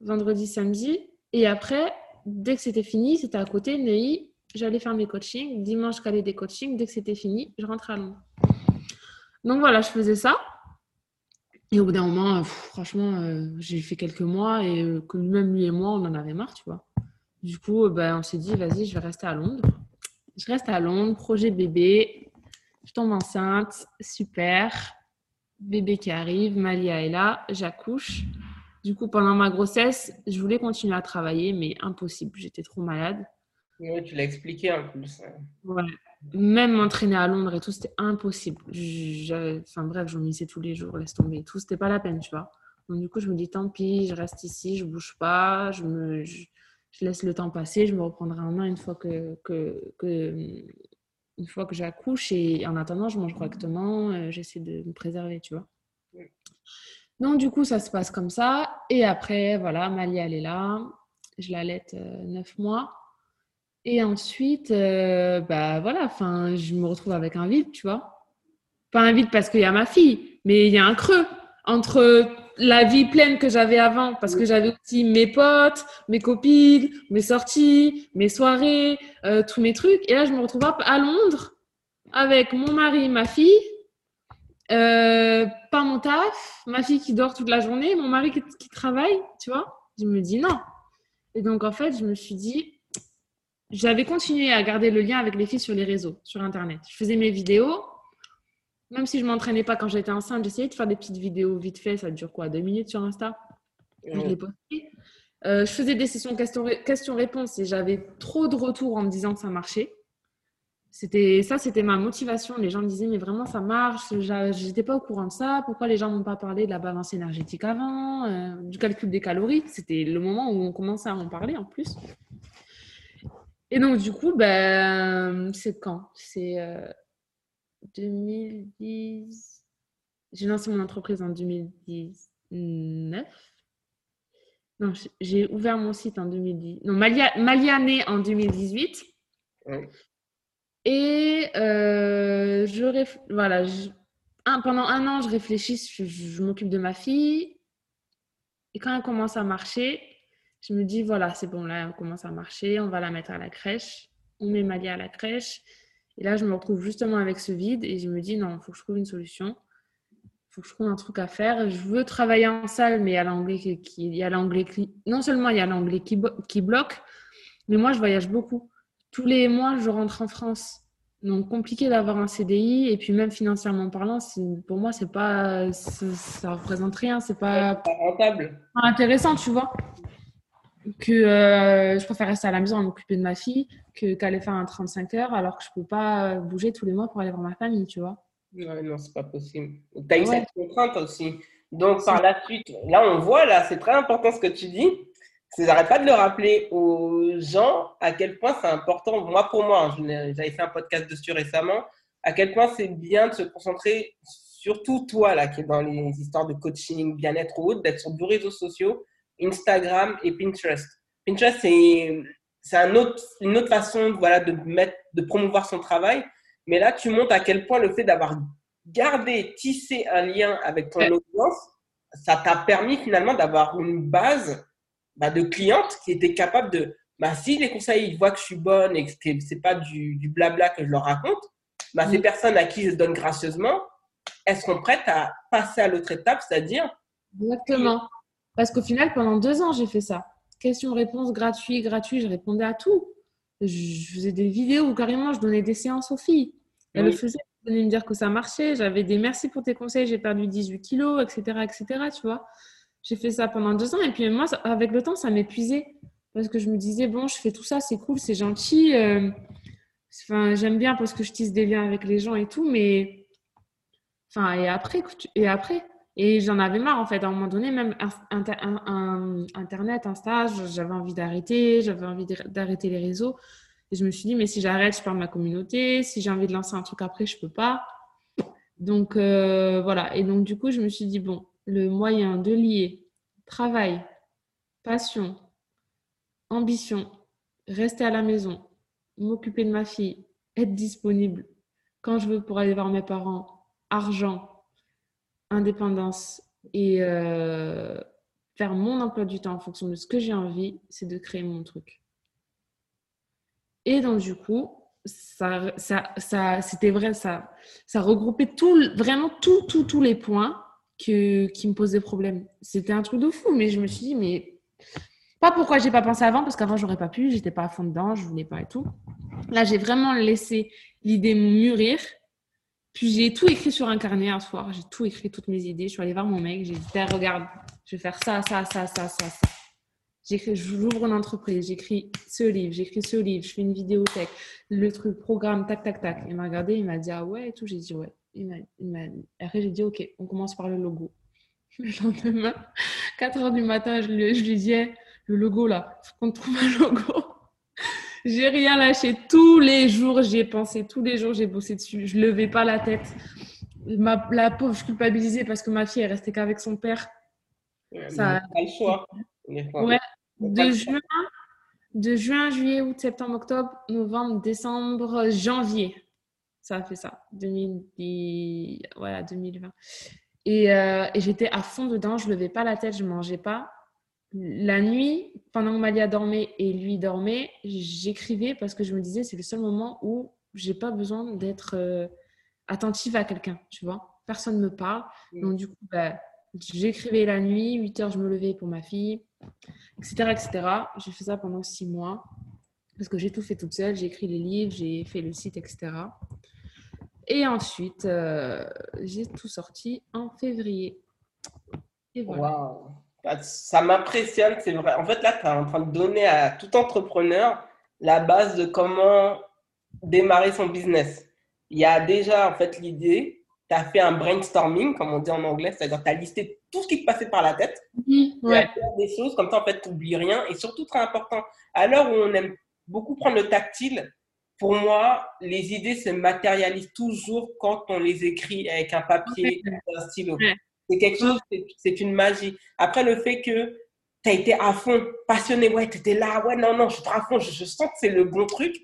vendredi, samedi et après dès que c'était fini, c'était à côté Neuilly, j'allais faire mes coachings, dimanche je calais des coachings, dès que c'était fini, je rentrais à Londres. Donc voilà, je faisais ça et au bout d'un moment, euh, franchement, euh, j'ai fait quelques mois et euh, même lui et moi on en avait marre, tu vois. Du coup, euh, ben, on s'est dit vas-y, je vais rester à Londres. Je reste à Londres, projet bébé, je tombe enceinte, super. Bébé qui arrive, Malia est là, j'accouche. Du coup, pendant ma grossesse, je voulais continuer à travailler, mais impossible. J'étais trop malade. Oui, tu l'as expliqué en plus. Ouais. Même m'entraîner à Londres et tout, c'était impossible. Enfin bref, je vomissais tous les jours, laisse tomber et tout. C'était pas la peine, tu vois. Donc du coup, je me dis, tant pis, je reste ici, je bouge pas, je, me, je, je laisse le temps passer, je me reprendrai en main une fois que, que, que, une fois que j'accouche et en attendant, je mange correctement, euh, j'essaie de me préserver, tu vois. Donc, du coup, ça se passe comme ça. Et après, voilà, Malia, elle est là. Je l'allaite euh, neuf mois. Et ensuite, euh, bah voilà, enfin, je me retrouve avec un vide, tu vois. Pas un vide parce qu'il y a ma fille, mais il y a un creux entre la vie pleine que j'avais avant, parce que j'avais aussi mes potes, mes copines, mes sorties, mes soirées, euh, tous mes trucs. Et là, je me retrouve à Londres avec mon mari, ma fille, euh, pas mon taf, ma fille qui dort toute la journée, mon mari qui, qui travaille, tu vois. Je me dis non. Et donc, en fait, je me suis dit, j'avais continué à garder le lien avec les filles sur les réseaux, sur Internet. Je faisais mes vidéos. Même si je ne m'entraînais pas quand j'étais enceinte, j'essayais de faire des petites vidéos vite fait. Ça dure quoi Deux minutes sur Insta? Je les postais. Euh, je faisais des sessions questions-réponses et j'avais trop de retours en me disant que ça marchait. C'était ça, c'était ma motivation. Les gens me disaient mais vraiment ça marche. J'étais pas au courant de ça. Pourquoi les gens m'ont pas parlé de la balance énergétique avant, euh, du calcul des calories? C'était le moment où on commençait à en parler en plus. Et donc, du coup, ben, c'est quand? C'est 2010. Euh, j'ai lancé mon entreprise en 2019. Non, j'ai ouvert mon site en 2010. Non, Malia, Malia en 2018. Et euh, je voilà, pendant un an, je réfléchis, je m'occupe de ma fille. Et quand elle commence à marcher, je me dis, voilà, c'est bon, là, on commence à marcher, on va la mettre à la crèche. On met Malia à la crèche. Et là, je me retrouve justement avec ce vide et je me dis, non, il faut que je trouve une solution. Il faut que je trouve un truc à faire. Je veux travailler en salle, mais il y a l'anglais qui, il y a l'anglais qui, non seulement il y a l'anglais qui, qui bloque, mais moi, je voyage beaucoup. Tous les mois, je rentre en France. Donc, compliqué d'avoir un CDI. Et puis, même financièrement parlant, pour moi, c'est pas, ça représente rien. C'est pas, pas rentable. intéressant, tu vois que euh, je préfère rester à la maison à m'occuper de ma fille que qu'aller faire un 35 heures alors que je peux pas bouger tous les mois pour aller voir ma famille, tu vois. Non, non, c'est pas possible. Tu as eu cette contrainte aussi. Donc, par la suite, là, on voit, là, c'est très important ce que tu dis. C'est n'arrête pas de le rappeler aux gens à quel point c'est important. Moi, pour moi, hein, j'avais fait un podcast dessus récemment, à quel point c'est bien de se concentrer, surtout toi, là, qui est dans les histoires de coaching, bien-être ou autre, d'être sur deux réseaux sociaux Instagram et Pinterest. Pinterest, c'est un autre, une autre façon voilà, de, mettre, de promouvoir son travail. Mais là, tu montres à quel point le fait d'avoir gardé, tissé un lien avec ton audience, ça t'a permis finalement d'avoir une base bah, de clientes qui étaient capables de, bah, si les conseils ils voient que je suis bonne et que ce n'est pas du, du, blabla que je leur raconte, bah, ces mm. personnes à qui je donne gracieusement, elles seront prêtes à passer à l'autre étape, c'est-à-dire Exactement. Parce qu'au final, pendant deux ans, j'ai fait ça. Questions-réponses gratuit, gratuit, je répondais à tout. Je faisais des vidéos où carrément je donnais des séances aux filles. Elles le faisaient, elles venaient me dire que ça marchait. J'avais des merci pour tes conseils, j'ai perdu 18 kilos, etc. etc. tu vois. J'ai fait ça pendant deux ans et puis moi, avec le temps, ça m'épuisait. Parce que je me disais, bon, je fais tout ça, c'est cool, c'est gentil. Euh, enfin, j'aime bien parce que je tisse des liens avec les gens et tout, mais. Enfin, et après, et après et j'en avais marre, en fait. À un moment donné, même Internet, Insta, j'avais envie d'arrêter, j'avais envie d'arrêter les réseaux. Et je me suis dit, mais si j'arrête, je perds ma communauté. Si j'ai envie de lancer un truc après, je peux pas. Donc, euh, voilà. Et donc, du coup, je me suis dit, bon, le moyen de lier travail, passion, ambition, rester à la maison, m'occuper de ma fille, être disponible quand je veux pour aller voir mes parents, argent, indépendance et euh, faire mon emploi du temps en fonction de ce que j'ai envie, c'est de créer mon truc. Et donc, du coup, ça, ça, c'était vrai, ça, ça regroupait tout, vraiment tout, tout, tous les points que, qui me posaient problème. C'était un truc de fou, mais je me suis dit, mais pas pourquoi j'ai pas pensé avant, parce qu'avant, j'aurais pas pu, j'étais pas à fond dedans, je voulais pas et tout. Là, j'ai vraiment laissé l'idée mûrir puis j'ai tout écrit sur un carnet un soir. J'ai tout écrit, toutes mes idées. Je suis allée voir mon mec. J'ai dit, regarde, je vais faire ça, ça, ça, ça, ça, ça. J'écris, j'ouvre une entreprise, j'écris ce livre, j'écris ce livre, je fais une vidéo tech, le truc, programme, tac, tac, tac. Il m'a regardé, il m'a dit, ah ouais, et tout. J'ai dit, ouais. Il m'a, Après, j'ai dit, ok, on commence par le logo. Le lendemain, 4 heures du matin, je lui, je lui dis, le logo là, il faut qu'on trouve un logo. J'ai rien lâché. Tous les jours, j'y ai pensé. Tous les jours, j'ai bossé dessus. Je levais pas la tête. Ma, la pauvre, je culpabilisais parce que ma fille est restée qu'avec son père. Ça... Pas le choix. Ouais. De juin, de juin, juillet, août, septembre, octobre, novembre, décembre, janvier. Ça a fait ça. 2000... Voilà, 2020. Et, euh, et j'étais à fond dedans. Je levais pas la tête, je mangeais pas la nuit, pendant que Malia dormait et lui dormait, j'écrivais parce que je me disais c'est le seul moment où j'ai pas besoin d'être euh, attentive à quelqu'un, tu vois. Personne me parle. Mm. Donc, du coup, bah, j'écrivais la nuit, 8 heures, je me levais pour ma fille, etc. etc. J'ai fait ça pendant 6 mois parce que j'ai tout fait toute seule. J'ai écrit les livres, j'ai fait le site, etc. Et ensuite, euh, j'ai tout sorti en février. Et voilà. Bah, ça m'impressionne, c'est vrai. En fait, là, tu es en train de donner à tout entrepreneur la base de comment démarrer son business. Il y a déjà, en fait, l'idée, tu as fait un brainstorming, comme on dit en anglais, c'est-à-dire tu as listé tout ce qui te passait par la tête. Oui, ouais. des choses, comme ça, en fait, tu n'oublies rien. Et surtout, très important, à l'heure où on aime beaucoup prendre le tactile, pour moi, les idées se matérialisent toujours quand on les écrit avec un papier, un stylo. C'est quelque chose, c'est une magie. Après, le fait que tu as été à fond, passionné, ouais, tu étais là, ouais, non, non, je suis à fond, je, sens que c'est le bon truc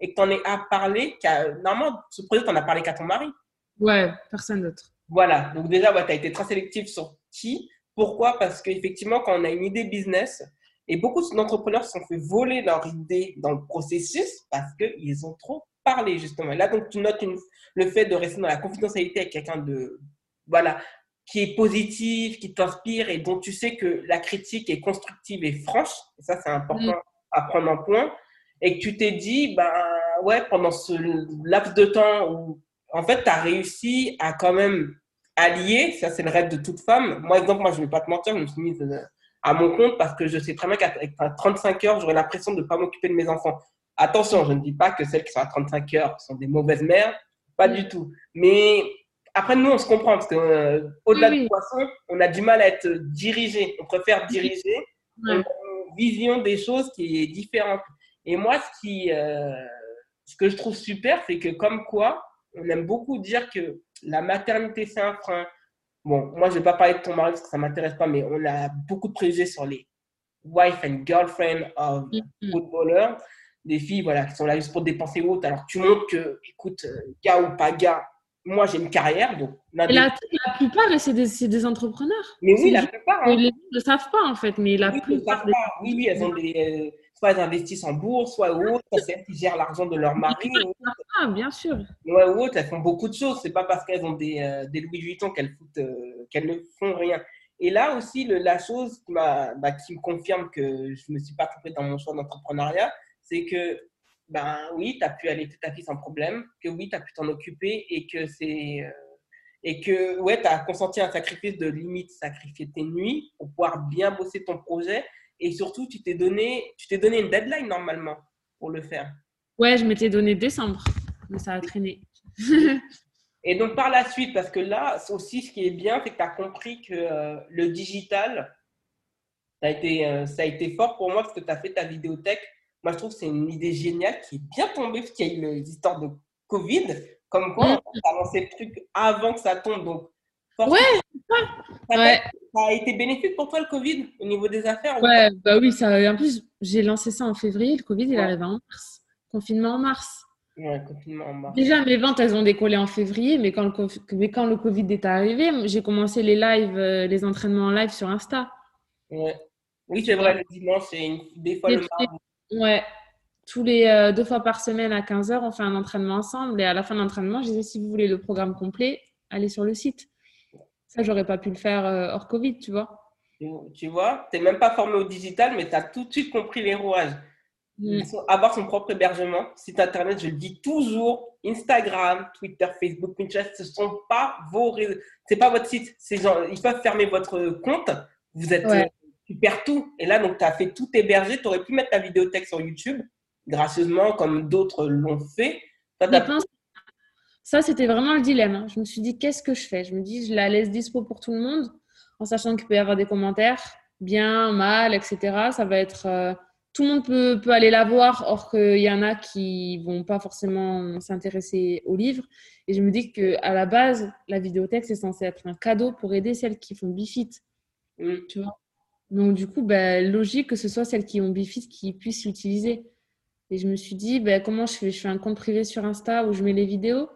et que tu en es à parler. Normalement, ce projet, tu en as parlé qu'à ton mari. Ouais, personne d'autre. Voilà, donc déjà, ouais, tu as été très sélectif sur qui. Pourquoi Parce qu'effectivement, quand on a une idée business, et beaucoup d'entrepreneurs se sont fait voler leur idée dans le processus parce qu'ils ont trop parlé, justement. là, donc, tu notes le fait de rester dans la confidentialité avec quelqu'un de, voilà, qui est positive, qui t'inspire et dont tu sais que la critique est constructive et franche, et ça c'est important mm. à prendre en point, et que tu t'es dit, ben ouais, pendant ce laps de temps où en fait tu as réussi à quand même allier, ça c'est le rêve de toute femme. Moi, exemple, moi je ne vais pas te mentir, je me suis mise euh, à mon compte parce que je sais très bien qu'à 35 heures, j'aurais l'impression de ne pas m'occuper de mes enfants. Attention, je ne dis pas que celles qui sont à 35 heures sont des mauvaises mères, pas mm. du tout. Mais après, nous, on se comprend parce qu'au-delà euh, du poisson, on a du mal à être dirigé. On préfère diriger. On a une vision des choses qui est différente. Et moi, ce, qui, euh, ce que je trouve super, c'est que comme quoi, on aime beaucoup dire que la maternité, c'est un frein. Bon, moi, je ne vais pas parler de ton mari parce que ça ne m'intéresse pas, mais on a beaucoup de préjugés sur les wife and girlfriend of mm-hmm. footballers. Des filles, voilà, qui sont là juste pour dépenser autre. Alors, tu montres que, écoute, euh, gars ou pas gars, moi, j'ai une carrière. Donc, la, la, plupart, c'est des, des, entrepreneurs. Mais oui, la plupart. Hein. Les gens ne savent pas, en fait, mais la oui, plupart. Des... Oui, oui, elles ont des. Euh, soit elles investissent en bourse, soit autre. C'est elles qui gèrent l'argent de leur mari. Ah, bien sûr. Ouais, ou autre, elles font beaucoup de choses. C'est pas parce qu'elles ont des, euh, des Louis Vuitton qu'elles euh, qu'elles ne font rien. Et là aussi, le, la chose qui, bah, qui me confirme que je ne me suis pas trompée dans mon choix d'entrepreneuriat, c'est que ben oui, tu as pu aller ta fille sans problème, que oui, tu as pu t'en occuper et que c'est. Euh, et que ouais, tu as consenti un sacrifice de limite, sacrifier tes nuits pour pouvoir bien bosser ton projet. Et surtout, tu t'es donné, tu t'es donné une deadline normalement pour le faire. Ouais, je m'étais donné décembre, mais ça a traîné. et donc par la suite, parce que là aussi, ce qui est bien, c'est que tu as compris que euh, le digital, ça a, été, euh, ça a été fort pour moi parce que tu as fait ta vidéothèque moi, je trouve que c'est une idée géniale qui est bien tombée parce qu'il y a eu les histoires de Covid. Comme quoi, on a lancé le truc avant que ça tombe. Donc, ouais, ça, ouais. ça, a été bénéfique pour toi le Covid au niveau des affaires Ouais, bah oui, ça, en plus, j'ai lancé ça en février. Le Covid, il arrive en mars. Confinement en mars. Ouais, confinement en mars. Déjà, mes ventes, elles ont décollé en février, mais quand le, mais quand le Covid est arrivé, j'ai commencé les lives, euh, les entraînements en live sur Insta. Ouais. Oui, c'est vrai, le dimanche, c'est des fois le mardi. Ouais. Tous les euh, deux fois par semaine à 15h, on fait un entraînement ensemble. Et à la fin de l'entraînement, je disais si vous voulez le programme complet, allez sur le site. Ça, j'aurais pas pu le faire euh, hors Covid, tu vois. Tu vois, tu n'es même pas formé au digital, mais tu as tout de suite compris les rouages. Mm. avoir son propre hébergement, site internet, je le dis toujours, Instagram, Twitter, Facebook, Pinterest, ce ne sont pas vos réseaux. Ce n'est pas votre site. Gens, ils peuvent fermer votre compte. Vous êtes euh, tu perds tout. Et là, donc, tu as fait tout héberger. Tu aurais pu mettre ta vidéothèque sur YouTube, gracieusement, comme d'autres l'ont fait. Ça, c'était vraiment le dilemme. Hein. Je me suis dit, qu'est-ce que je fais? Je me dis, je la laisse dispo pour tout le monde, en sachant qu'il peut y avoir des commentaires, bien, mal, etc. Ça va être. Euh, tout le monde peut, peut aller la voir, or qu'il y en a qui vont pas forcément s'intéresser au livre. Et je me dis qu'à la base, la vidéothèque, c'est censé être un cadeau pour aider celles qui font Bifit. Tu vois? Donc, du coup, ben, logique que ce soit celles qui ont Bifit qui puissent l'utiliser. Et je me suis dit, ben, comment je fais? Je fais un compte privé sur Insta où je mets les vidéos.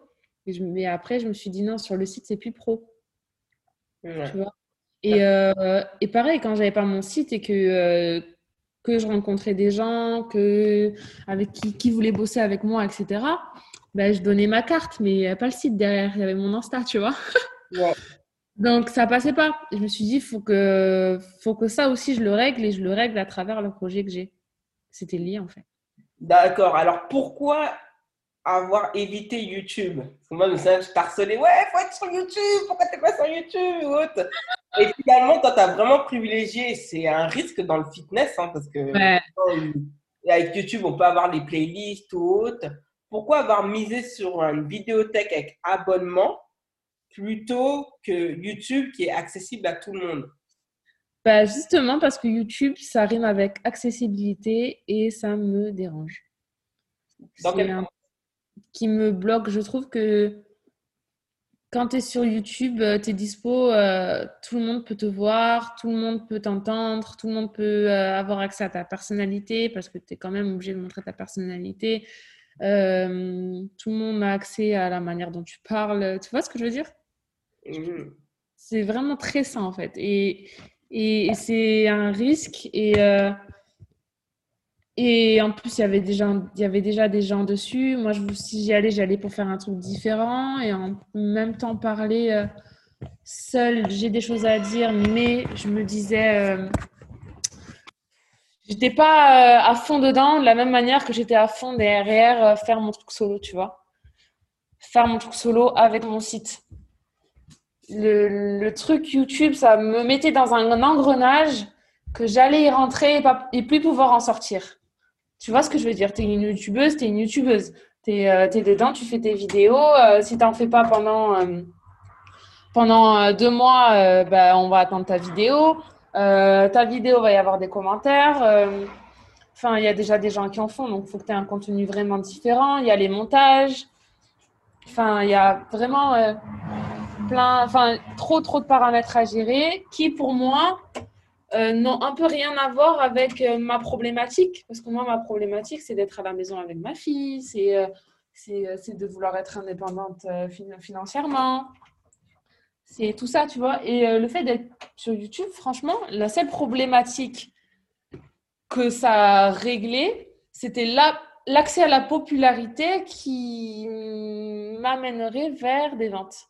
Et je, mais après, je me suis dit, non, sur le site, c'est plus pro. Tu vois? Et, euh, et, pareil, quand j'avais pas mon site et que, euh, que je rencontrais des gens que, avec qui, qui voulaient bosser avec moi, etc., ben, je donnais ma carte, mais pas le site derrière. Il y avait mon Insta, tu vois? Donc, ça passait pas. Je me suis dit, il faut que, faut que ça aussi, je le règle et je le règle à travers le projet que j'ai. C'était lié, en fait. D'accord. Alors, pourquoi avoir évité YouTube? Moi, je t'ai harcelé. Ouais, faut être sur YouTube. Pourquoi t'es pas sur YouTube Et finalement, toi, tu as vraiment privilégié. C'est un risque dans le fitness, hein, parce que avec YouTube, on peut avoir les playlists ou autres pourquoi avoir misé sur une vidéothèque avec abonnement plutôt que YouTube qui est accessible à tout le monde bah Justement parce que YouTube, ça rime avec accessibilité et ça me dérange. un... Qui me bloque. Je trouve que quand tu es sur YouTube, euh, tu es dispo, euh, tout le monde peut te voir, tout le monde peut t'entendre, tout le monde peut euh, avoir accès à ta personnalité parce que tu es quand même obligé de montrer ta personnalité. Euh, tout le monde a accès à la manière dont tu parles. Tu vois ce que je veux dire? Mmh. C'est vraiment très sain en fait. Et, et, c'est un risque. Et, euh, et en plus, il y, avait déjà, il y avait déjà des gens dessus. Moi, je, si j'y allais, j'allais pour faire un truc différent et en même temps parler euh, seul. J'ai des choses à dire, mais je me disais J'étais pas euh, à fond dedans de la même manière que j'étais à fond derrière euh, faire mon truc solo, tu vois. Faire mon truc solo avec mon site. Le, truc YouTube, ça me mettait dans un engrenage que j'allais y rentrer et, pas, et, plus pouvoir en sortir. Tu vois ce que je veux dire? Tu es une youtubeuse, tu es une youtubeuse. Tu es, euh, dedans, tu fais tes vidéos. si tu n'en fais pas pendant, pendant deux mois, bah, on va attendre ta vidéo. Euh, ta vidéo va y avoir des commentaires. Euh, enfin, il y a déjà des gens qui en font, donc il faut que tu aies un contenu vraiment différent. Il y a les montages. Enfin, il y a vraiment euh, plein, enfin, trop, trop de paramètres à gérer qui, pour moi, n'ont un peu rien à voir avec ma problématique. Parce que moi, ma problématique, c'est d'être à la maison avec ma fille, c'est c'est de vouloir être indépendante financièrement. C'est tout ça, tu vois. Et euh, le fait d'être sur YouTube, franchement, la seule problématique que ça a réglé, c'était l'accès à la popularité qui m'amènerait vers des ventes.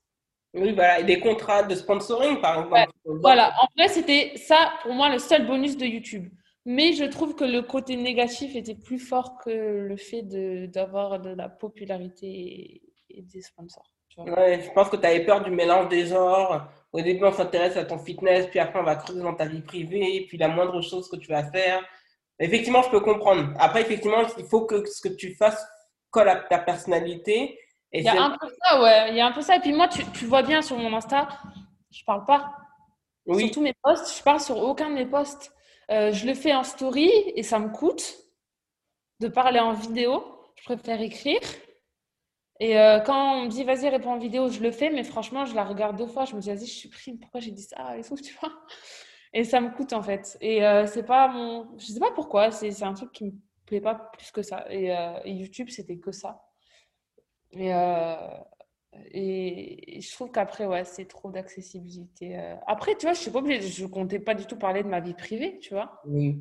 Oui, voilà, et des contrats de sponsoring, par exemple. voilà, en vrai, c'était ça, pour moi, le seul bonus de YouTube. Mais je trouve que le côté négatif était plus fort que le fait d'avoir de, de, la popularité et des sponsors. Ouais, je pense que tu avais peur du mélange des genres. Au début, on s'intéresse à ton fitness, puis après, on va creuser dans ta vie privée, puis la moindre chose que tu vas faire. Effectivement, je peux comprendre. Après, effectivement, il faut que ce que tu fasses colle à ta personnalité. il y a un peu ça, ouais. Il y a un peu ça. Et puis moi, tu, tu vois bien sur mon Insta, je parle pas. Oui. Sur tous mes posts, je parle sur aucun de mes posts. Euh, je le fais en story et ça me coûte de parler en vidéo. Je préfère écrire. Et euh, quand on me dit vas-y, réponds en vidéo, je le fais, mais franchement, je la regarde deux fois. Je me dis vas-y, je supprime. Pourquoi j'ai dit ça? Et tout, tu vois? Et ça me coûte en fait. Et euh, c'est pas mon. Je sais pas pourquoi, c'est un truc qui me plaît pas plus que ça. Et, euh, YouTube, c'était que ça. Et, et, je trouve qu'après, ouais, c'est trop d'accessibilité. Après, tu vois, je suis pas obligée, je comptais pas du tout parler de ma vie privée, tu vois? Oui.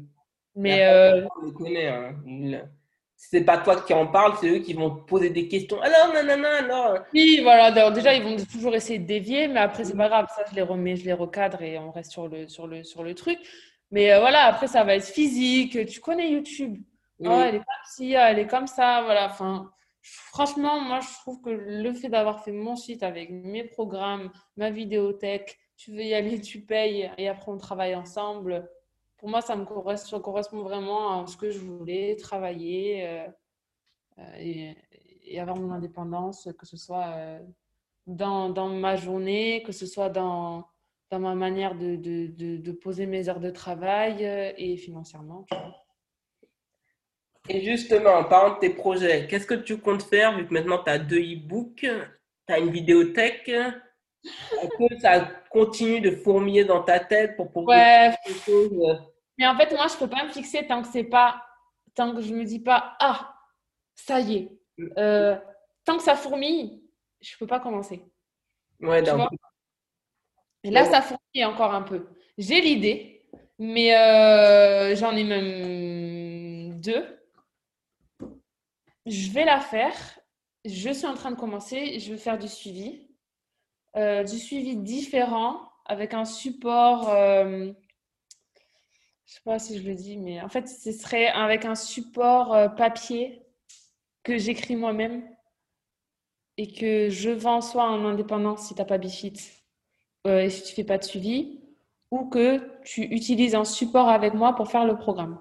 Mais. On les connaît, hein c'est pas toi qui en parles, c'est eux qui vont te poser des questions. Alors, non, non, non, non. Oui, voilà. déjà, ils vont toujours essayer de dévier, mais après, c'est pas grave. Ça, je les remets, je les recadre et on reste sur le, sur le, sur le truc. Mais euh, voilà, après, ça va être physique. Tu connais YouTube? Oh, elle est comme ci, elle est comme ça. Voilà. Enfin, franchement, moi, je trouve que le fait d'avoir fait mon site avec mes programmes, ma vidéothèque, tu veux y aller, tu payes et après, on travaille ensemble pour moi, ça me correspond, correspond, vraiment à ce que je voulais, travailler euh, euh, et, avoir mon indépendance, que ce soit euh, dans, dans, ma journée, que ce soit dans, dans ma manière de, de, de, poser mes heures de travail et financièrement. Et justement, en parlant de tes projets, qu'est-ce que tu comptes faire vu que maintenant tu as deux e-books, tu as une vidéothèque Est-ce que ça continue de fourmiller dans ta tête pour pouvoir ouais. choses Mais en fait, moi, je ne peux pas me fixer tant que c'est pas, tant que je me dis pas, ah, ça y est. Euh, tant que ça fourmille, je ne peux pas commencer. Ouais, d'accord. Et là, ça fourmille encore un peu. J'ai l'idée, mais euh, j'en ai même deux. Je vais la faire. Je suis en train de commencer. Je vais faire du suivi. Euh, du suivi différent avec un support. Euh, je ne sais pas si je le dis, mais en fait, ce serait avec un support euh, papier que j'écris moi-même et que je vends soit en indépendance si tu n'as pas Bifit et si tu ne fais pas de suivi, ou que tu utilises un support avec moi pour faire le programme.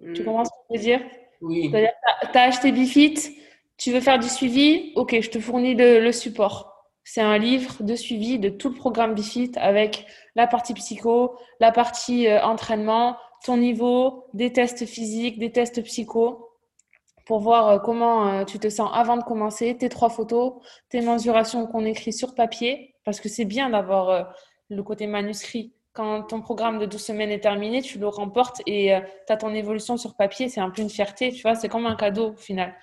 Tu hmm. comprends ce que je veux dire? Oui. C'est-à-dire, tu as acheté Bifit, tu veux faire du suivi, ok, je te fournis le support c'est un livre de suivi de tout le programme Bifit avec la partie psycho, la partie euh, entraînement, ton niveau, des tests physiques, des tests psycho pour voir euh, comment euh, tu te sens avant de commencer, tes trois photos, tes mensurations qu'on écrit sur papier, parce que c'est bien d'avoir le côté manuscrit. Quand ton programme de 12 semaines est terminé, tu le remportes et tu as ton évolution sur papier, c'est un peu une fierté, tu vois, c'est comme un cadeau au final.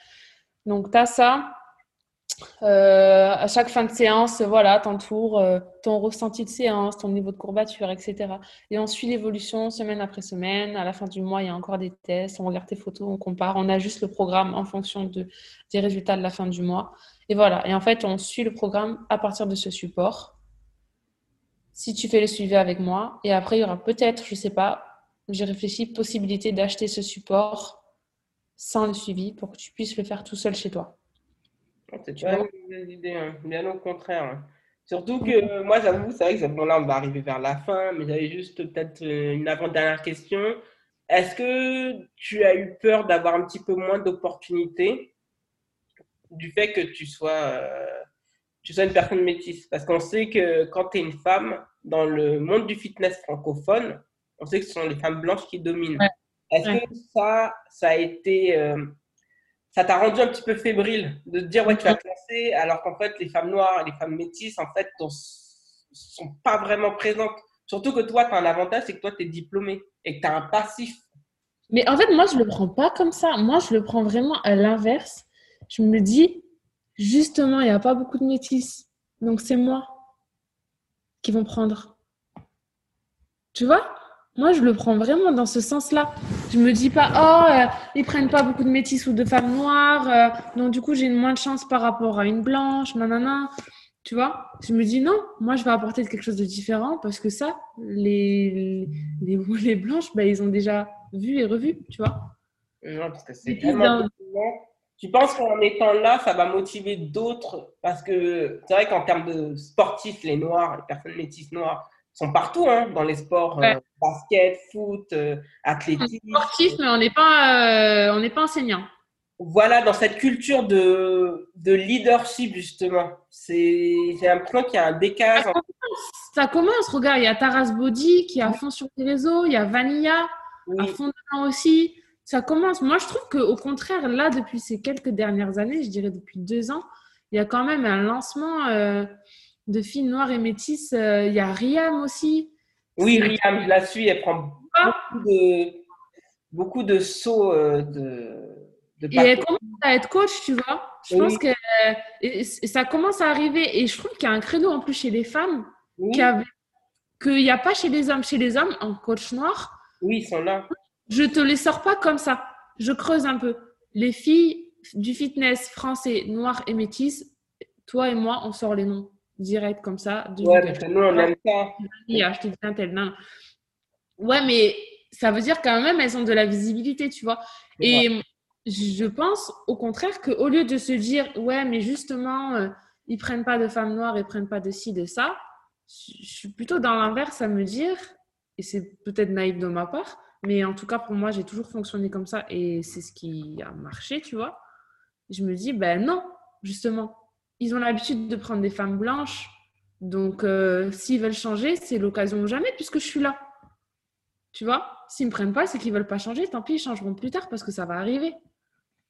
Donc, tu as ça, euh, à chaque fin de séance, voilà, ton tour, euh, ton ressenti de séance, ton niveau de courbature, etc. Et on suit l'évolution semaine après semaine. À la fin du mois, il y a encore des tests. On regarde tes photos, on compare, on ajuste le programme en fonction de, des résultats de la fin du mois. Et voilà. Et en fait, on suit le programme à partir de ce support. Si tu fais le suivi avec moi, et après, il y aura peut-être, je ne sais pas, j'ai réfléchi, possibilité d'acheter ce support sans le suivi pour que tu puisses le faire tout seul chez toi. C'est une mauvaise idée, hein. bien au contraire. Hein. Surtout que moi, j'avoue, c'est vrai que bon, là, on va arriver vers la fin, mais j'avais juste peut-être euh, une avant-dernière question. Est-ce que tu as eu peur d'avoir un petit peu moins d'opportunités du fait que tu sois, euh, tu sois une personne métisse? Parce qu'on sait que quand tu es une femme, dans le monde du fitness francophone, on sait que ce sont les femmes blanches qui dominent. Est-ce que ça, ça a été euh, ça t'a rendu un petit peu fébrile de te dire ouais tu vas te lancer alors qu'en fait les femmes noires et les femmes métisses en fait ne sont pas vraiment présentes. Surtout que toi tu as un avantage c'est que toi tu es diplômé et que tu as un passif. Mais en fait moi je le prends pas comme ça. Moi je le prends vraiment à l'inverse. Je me dis justement il n'y a pas beaucoup de métisses donc c'est moi qui vont prendre. Tu vois? Moi, je le prends vraiment dans ce sens-là. Je me dis pas, oh, euh, ils prennent pas beaucoup de métis ou de femmes noires, euh, donc du coup, j'ai moins de chance par rapport à une blanche, nanana. Tu vois? Je me dis, non, moi, je vais apporter quelque chose de différent parce que ça, les, les, les blanches, bah, ils ont déjà vu et revu, tu vois? Non, parce que c'est tellement Tu penses qu'en étant là, ça va motiver d'autres? Parce que c'est vrai qu'en termes de sportifs, les noirs, les personnes métisses noires, sont partout hein, dans les sports euh, basket, foot, euh, athlétisme. Sportif, mais on n'est pas, euh, on n'est pas enseignant. Voilà, dans cette culture de, de leadership justement, c'est j'ai l'impression qu'il y a un décalage. Ça commence, regarde, il y a Taras Body qui est à fond sur les réseaux, il y a Vanilla à fond dedans aussi. Ça commence. Moi, je trouve qu'au contraire, là, depuis ces quelques dernières années, je dirais depuis deux ans, il y a quand même un lancement de filles noires et métisses. Euh, il y a Riam aussi. Oui, Riam, je la suis. Elle prend beaucoup de, beaucoup de sauts euh, de, de Et elle commence à être coach, tu vois. Je pense que ça commence à arriver. Et je trouve qu'il y a un créneau en plus chez les femmes qu'il n'y a pas chez les hommes. Chez les hommes, en coach noir. Oui, ils sont là. Je te les sors pas comme ça. Je creuse un peu. Les filles du fitness français, noir et métis, toi et moi, on sort les noms direct comme ça. Ouais, mais nous, on aime ça. Un tel. Non. Ouais, mais ça veut dire quand même, elles ont de la visibilité, tu vois. Et je pense au contraire qu'au lieu de se dire, ouais, mais justement, euh, ils prennent pas de femmes noires, ils prennent pas de ci, de ça, je suis plutôt dans l'inverse à me dire, et c'est peut-être naïf de ma part, mais en tout cas, pour moi, j'ai toujours fonctionné comme ça et c'est ce qui a marché, tu vois. Je me dis, ben non, justement, ils ont l'habitude de prendre des femmes blanches. Donc, euh, s'ils veulent changer, c'est l'occasion ou jamais puisque je suis là. Tu vois? S'ils ne me prennent pas, c'est qu'ils ne veulent pas changer. Tant pis, ils changeront plus tard parce que ça va arriver.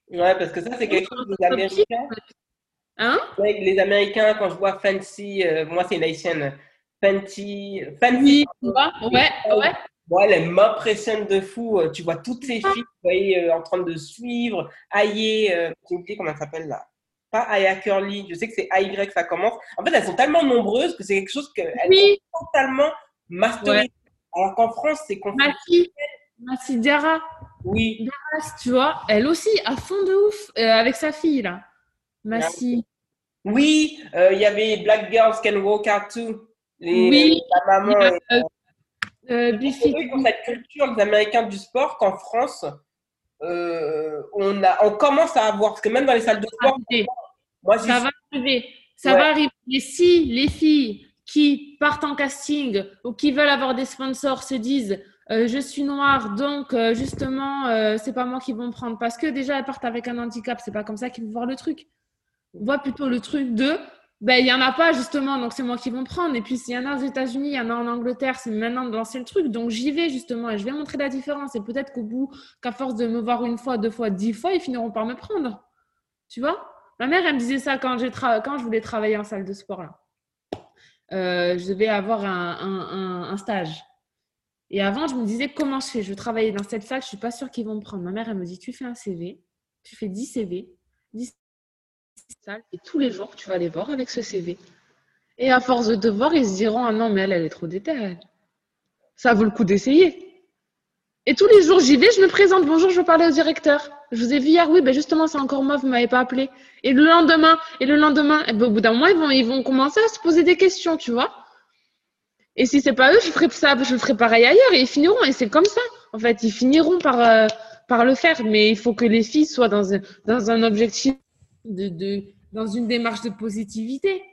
Ouais, parce que ça, c'est quelque chose des Américains. Hein? Les Américains, quand je vois fancy, euh, moi, c'est une haïtienne. Fancy. fancy Oui, tu vois Ouais, ouais. Ouais, elle m'impressionne de fou. Euh, Tu vois toutes ces filles, vous voyez, euh, en train de suivre. Aïe, euh, j'ai oublié comment elle s'appelle là? Pas Aya Curly, je sais que c'est AY que ça commence. En fait, elles sont tellement nombreuses que c'est quelque chose qu'elles Oui. sont totalement masterisées. Alors qu'en France, c'est compliqué. Massi, Massi Diarra, Oui, tu vois, elle aussi, à fond de ouf, euh, avec sa fille, là. Massi. oui, euh, il y avait Black Girls Can Walk Out Too. Les, Oui. La maman. Euh, et- euh, Biffy. Oui, pour cette culture des Américains du sport qu'en France, euh, on, a, on commence à avoir. Parce que même dans les salles de sport, moi, Ça va arriver. Ça Ouais. va arriver. Et si les filles qui partent en casting ou qui veulent avoir des sponsors se disent euh, je suis noire, donc euh, justement, euh, c'est pas moi qui vont me prendre parce que déjà elles partent avec un handicap, c'est pas comme ça qu'ils vont voir le truc. On voit plutôt le truc de ben il y en a pas justement, donc c'est moi qui vont prendre. Et puis s'il y en a aux États-Unis, il y en a en Angleterre, c'est maintenant de lancer le truc, donc j'y vais justement et je vais montrer la différence. Et peut-être qu'au bout, qu'à force de me voir une fois, deux fois, dix fois, ils finiront par me prendre. Tu vois? Ma mère, elle me disait ça quand, tra- quand je voulais travailler en salle de sport. Là. Euh, je devais avoir un, un- un- stage. Et avant, je me disais, comment je fais? Je veux travailler dans cette salle, je suis pas sûre qu'ils vont me prendre. Ma mère, elle me dit, tu fais un CV, tu fais 10 CV, 10 et tous les jours, tu vas les voir avec ce CV. Et à force de te voir, ils se diront, ah non, mais elle, elle est trop déter. elle. Ça vaut le coup d'essayer. Et tous les jours, j'y vais, je me présente. Bonjour, je veux parler au directeur. Je vous ai vu hier, oui, ben justement, c'est encore moi, vous m'avez pas appelé. Et le lendemain, et le lendemain, eh ben, au bout d'un mois, ils vont, ils vont commencer à se poser des questions, tu vois. Et si c'est pas eux, je ferai ça, je ferai pareil ailleurs et ils finiront. Et c'est comme ça. En fait, ils finiront par, euh, par le faire. Mais il faut que les filles soient dans un, dans un objectif de, de, dans une démarche de positivité.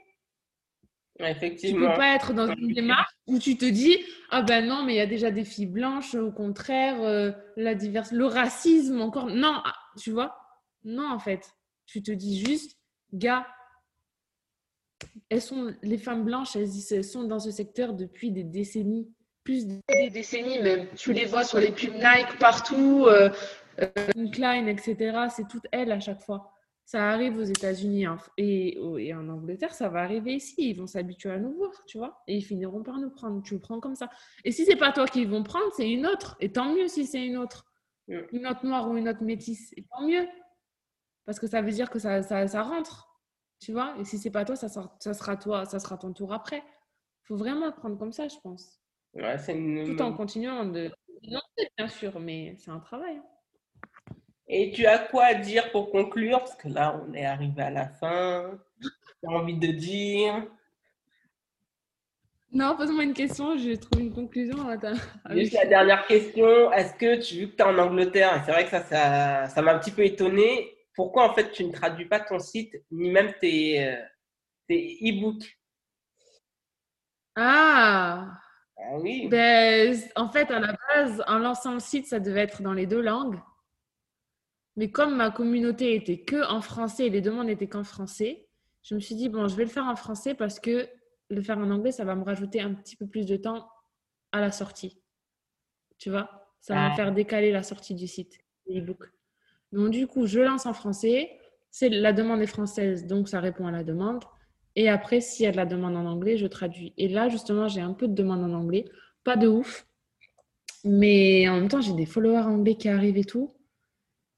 Tu peux effectivement. pas être dans une démarche où tu te dis ah ben non mais il y a déjà des filles blanches au contraire euh, la diverse le racisme encore non ah, tu vois? Non en fait. Tu te dis juste gars elles sont les femmes blanches elles, sont dans ce secteur depuis des décennies. Plus de- des décennies même. Tu les vois sur les pubs Nike partout euh, euh, Klein etc c'est toutes elles à chaque fois ça arrive aux États-Unis hein, et, en Angleterre, ça va arriver ici. Ils vont s'habituer à nous voir, tu vois. Et ils finiront par nous prendre. Tu le prends comme ça. Et si c'est pas toi qui vont prendre, c'est une autre. Et tant mieux si c'est une autre. Une autre noire ou une autre métisse. Et tant mieux. Parce que ça veut dire que ça, ça, ça rentre. Tu vois. Et si c'est pas toi, ça sera, ça sera toi, ça sera ton tour après. faut vraiment le prendre comme ça, je pense. Ouais, une- Tout en continuant de. Non, bien sûr, mais c'est un travail. hein. Et tu as quoi à dire pour conclure? Parce que là, on est arrivé à la fin. Tu as envie de dire? Non, pose-moi une question, je trouve une conclusion. Attends. Juste la dernière question. Est-ce que tu, vu que tu es en Angleterre, et c'est vrai que ça, ça, ça m'a un petit peu étonné, pourquoi en fait tu ne traduis pas ton site, ni même tes, euh, tes e-books? Ah Ah oui. Ben, en fait, à la base, en lançant le site, ça devait être dans les deux langues. Mais comme ma communauté était que en français et les demandes n'étaient qu'en français, je me suis dit, bon, je vais le faire en français parce que le faire en anglais, ça va me rajouter un petit peu plus de temps à la sortie. Tu vois? Ça va me faire décaler la sortie du site, l'e-book. Donc, du coup, je lance en français. C'est la demande est française, donc ça répond à la demande. Et après, s'il y a de la demande en anglais, je traduis. Et là, justement, j'ai un peu de demande en anglais. Pas de ouf. Mais en même temps, j'ai des followers anglais qui arrivent et tout.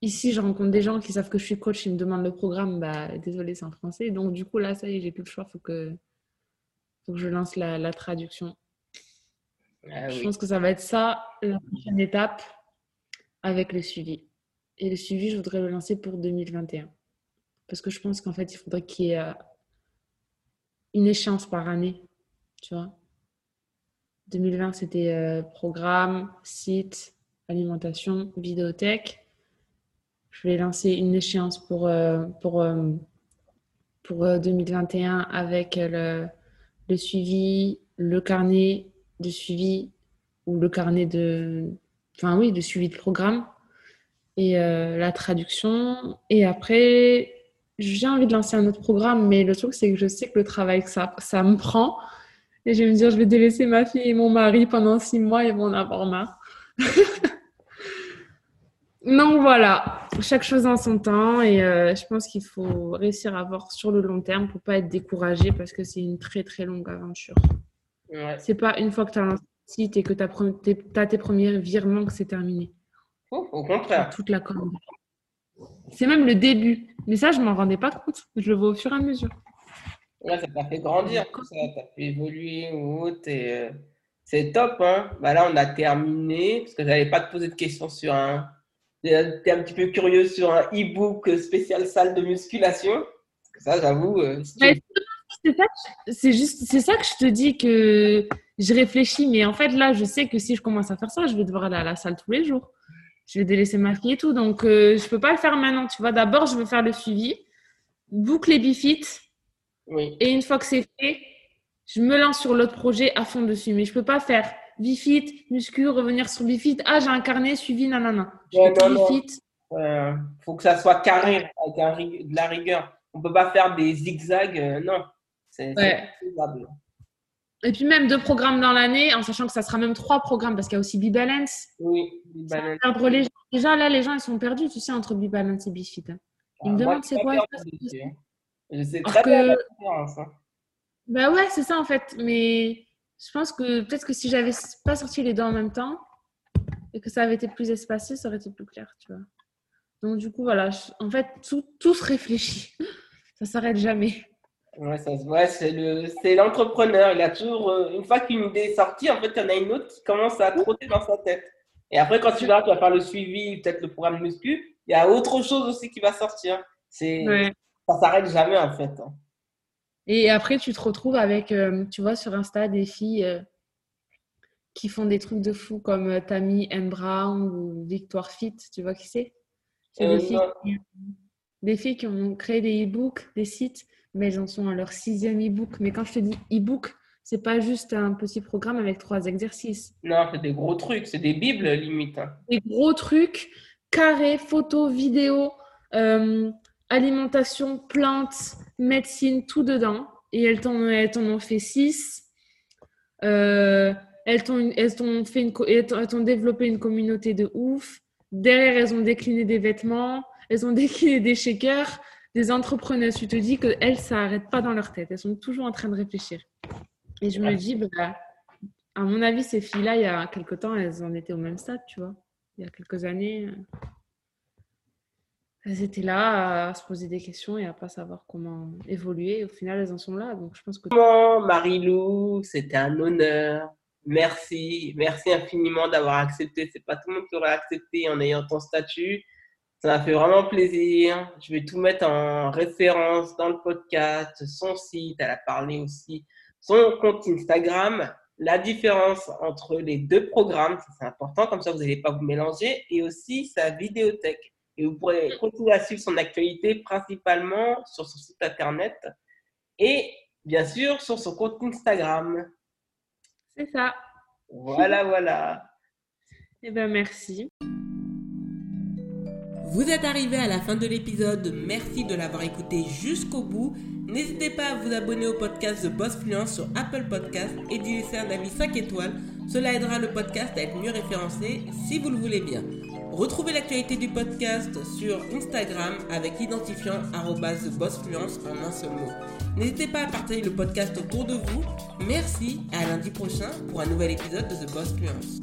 Ici, je rencontre des gens qui savent que je suis coach, ils me demandent le programme. Bah, désolé, c'est en français. Donc, du coup, là, ça y est, j'ai plus le choix. Il faut que, faut que je lance la, la traduction. Ah Je oui. pense que ça va être ça, la prochaine étape, avec le suivi. Et le suivi, je voudrais le lancer pour 2021. Parce que je pense qu'en fait, il faudrait qu'il y ait euh, une échéance par année. Tu vois 2020, c'était euh, programme, site, alimentation, vidéothèque. Je vais lancer une échéance pour, euh, pour, euh, pour euh, 2021 avec le, le suivi, le carnet de suivi ou le carnet de, enfin oui, de suivi de programme et euh, la traduction. Et après, j'ai envie de lancer un autre programme, mais le truc, c'est que je sais que le travail que ça, ça me prend, et je vais me dire, je vais délaisser ma fille et mon mari pendant six mois, ils vont en avoir marre. Donc voilà, chaque chose en son temps et euh, je pense qu'il faut réussir à voir sur le long terme pour pas être découragé parce que c'est une très très longue aventure. Ouais. C'est pas une fois que tu as le site et que tu as, tes premiers virements que c'est terminé. Oh, au contraire. Toute la com. C'est même le début. Mais ça, je m'en rendais pas compte. Je le vois au fur et à mesure. Ouais, ça t'a fait grandir, ça t'a fait évoluer ou euh, c'est top. Hein bah là, on a terminé parce que j'avais pas te poser de questions sur un. T'es un petit peu curieux sur un e-book spécial salle de musculation? Ça, j'avoue. euh, tu- Ouais, C'est ça, que- c'est juste, c'est ça que je te dis que je réfléchis, mais en fait là, je sais que si je commence à faire ça, je vais devoir aller à la salle tous les jours. Je vais délaisser ma fille et tout, donc euh, je peux pas le faire maintenant. Tu vois, d'abord je veux faire le suivi, boucler Bifit, Oui. et une fois que c'est fait, je me lance sur l'autre projet à fond dessus. Mais je peux pas faire Bifit, muscu, revenir sur Bifit. Ah, j'ai un carnet suivi, nanana. Ouais, non, non. Bifit. Euh, faut que ça soit carré avec un de la rigueur. On peut pas faire des zigzags. euh, non. C'est Ouais. faisable. Et puis même deux programmes dans l'année, en sachant que ça sera même trois programmes parce qu'il y a aussi B-Balance. Oui. Perdre les gens. Déjà, là, les gens, ils sont perdus, tu sais, entre B-Balance et Bifit. Ils me Ah, demandent c'est quoi. Je sais très bien que- la différence. hein. Bah ouais, c'est ça, en fait. Mais je pense que peut-être que si j'avais pas sorti les deux en même temps et que ça avait été plus espacé, ça aurait été plus clair, tu vois. Donc, du coup, voilà. je- En fait, tout, tout se réfléchit. Ça s'arrête jamais. Ouais, ça se voit, c'est le, c'est l'entrepreneur. Il a toujours, euh, une fois qu'une idée est sortie, en fait, il y en a une autre qui commence à trotter dans sa tête. Et après, quand tu vas, tu vas faire le suivi, peut-être le programme muscu, il y a autre chose aussi qui va sortir. C'est, Ouais. ça s'arrête jamais, en fait. Et après, tu te retrouves avec, euh, tu vois, sur Insta, des filles euh, qui font des trucs de fou comme euh, Tammy M. Brown ou Victoire Fit. Tu vois qui c'est? C'est des, filles qui, des filles qui ont créé des e-books, des sites, mais elles en sont à leur sixième e-book. Mais quand je te dis e-book, c'est pas juste un petit programme avec trois exercices. Non, c'est des gros trucs, c'est des bibles, limite. hein. Des gros trucs, carrés, photos, vidéos, euh, alimentation, plantes, médecine, tout dedans. Et elles t'en, elles t'en ont fait six. Euh, elles t'ont, elles t'ont fait une, elles t'ont développé une communauté de ouf. Derrière, elles ont décliné des vêtements, elles ont décliné des shakers, des entrepreneuses. Tu te dis qu'elles, ça n'arrête pas dans leur tête. Elles sont toujours en train de réfléchir. Et je me dis, bah, à mon avis, ces filles-là, il y a quelque temps, elles en étaient au même stade, tu vois. Il y a quelques années, euh, elles étaient là à se poser des questions et à pas savoir comment évoluer. Au final, elles en sont là. Donc, je pense que Marie-Lou, c'était un honneur. Merci, merci infiniment d'avoir accepté. C'est pas tout le monde qui aurait accepté en ayant ton statut. Ça m'a fait vraiment plaisir. Je vais tout mettre en référence dans le podcast, son site. Elle a parlé aussi son compte Instagram. La différence entre les deux programmes, c'est important, comme ça vous n'allez pas vous mélanger, et aussi sa vidéothèque. Et vous pourrez continuer à suivre son actualité principalement sur son site internet et bien sûr sur son compte Instagram. c'est ça. Voilà, voilà. Eh bien, merci. Vous êtes arrivé à la fin de l'épisode. Merci de l'avoir écouté jusqu'au bout. N'hésitez pas à vous abonner au podcast de Boss Fluence sur Apple Podcast et d'y laisser un avis 5 étoiles. Cela aidera le podcast à être mieux référencé si vous le voulez bien. Retrouvez l'actualité du podcast sur Instagram avec l'identifiant @bossfluence en un seul mot. N'hésitez pas à partager le podcast autour de vous. Merci et à lundi prochain pour un nouvel épisode de The Boss Fluence.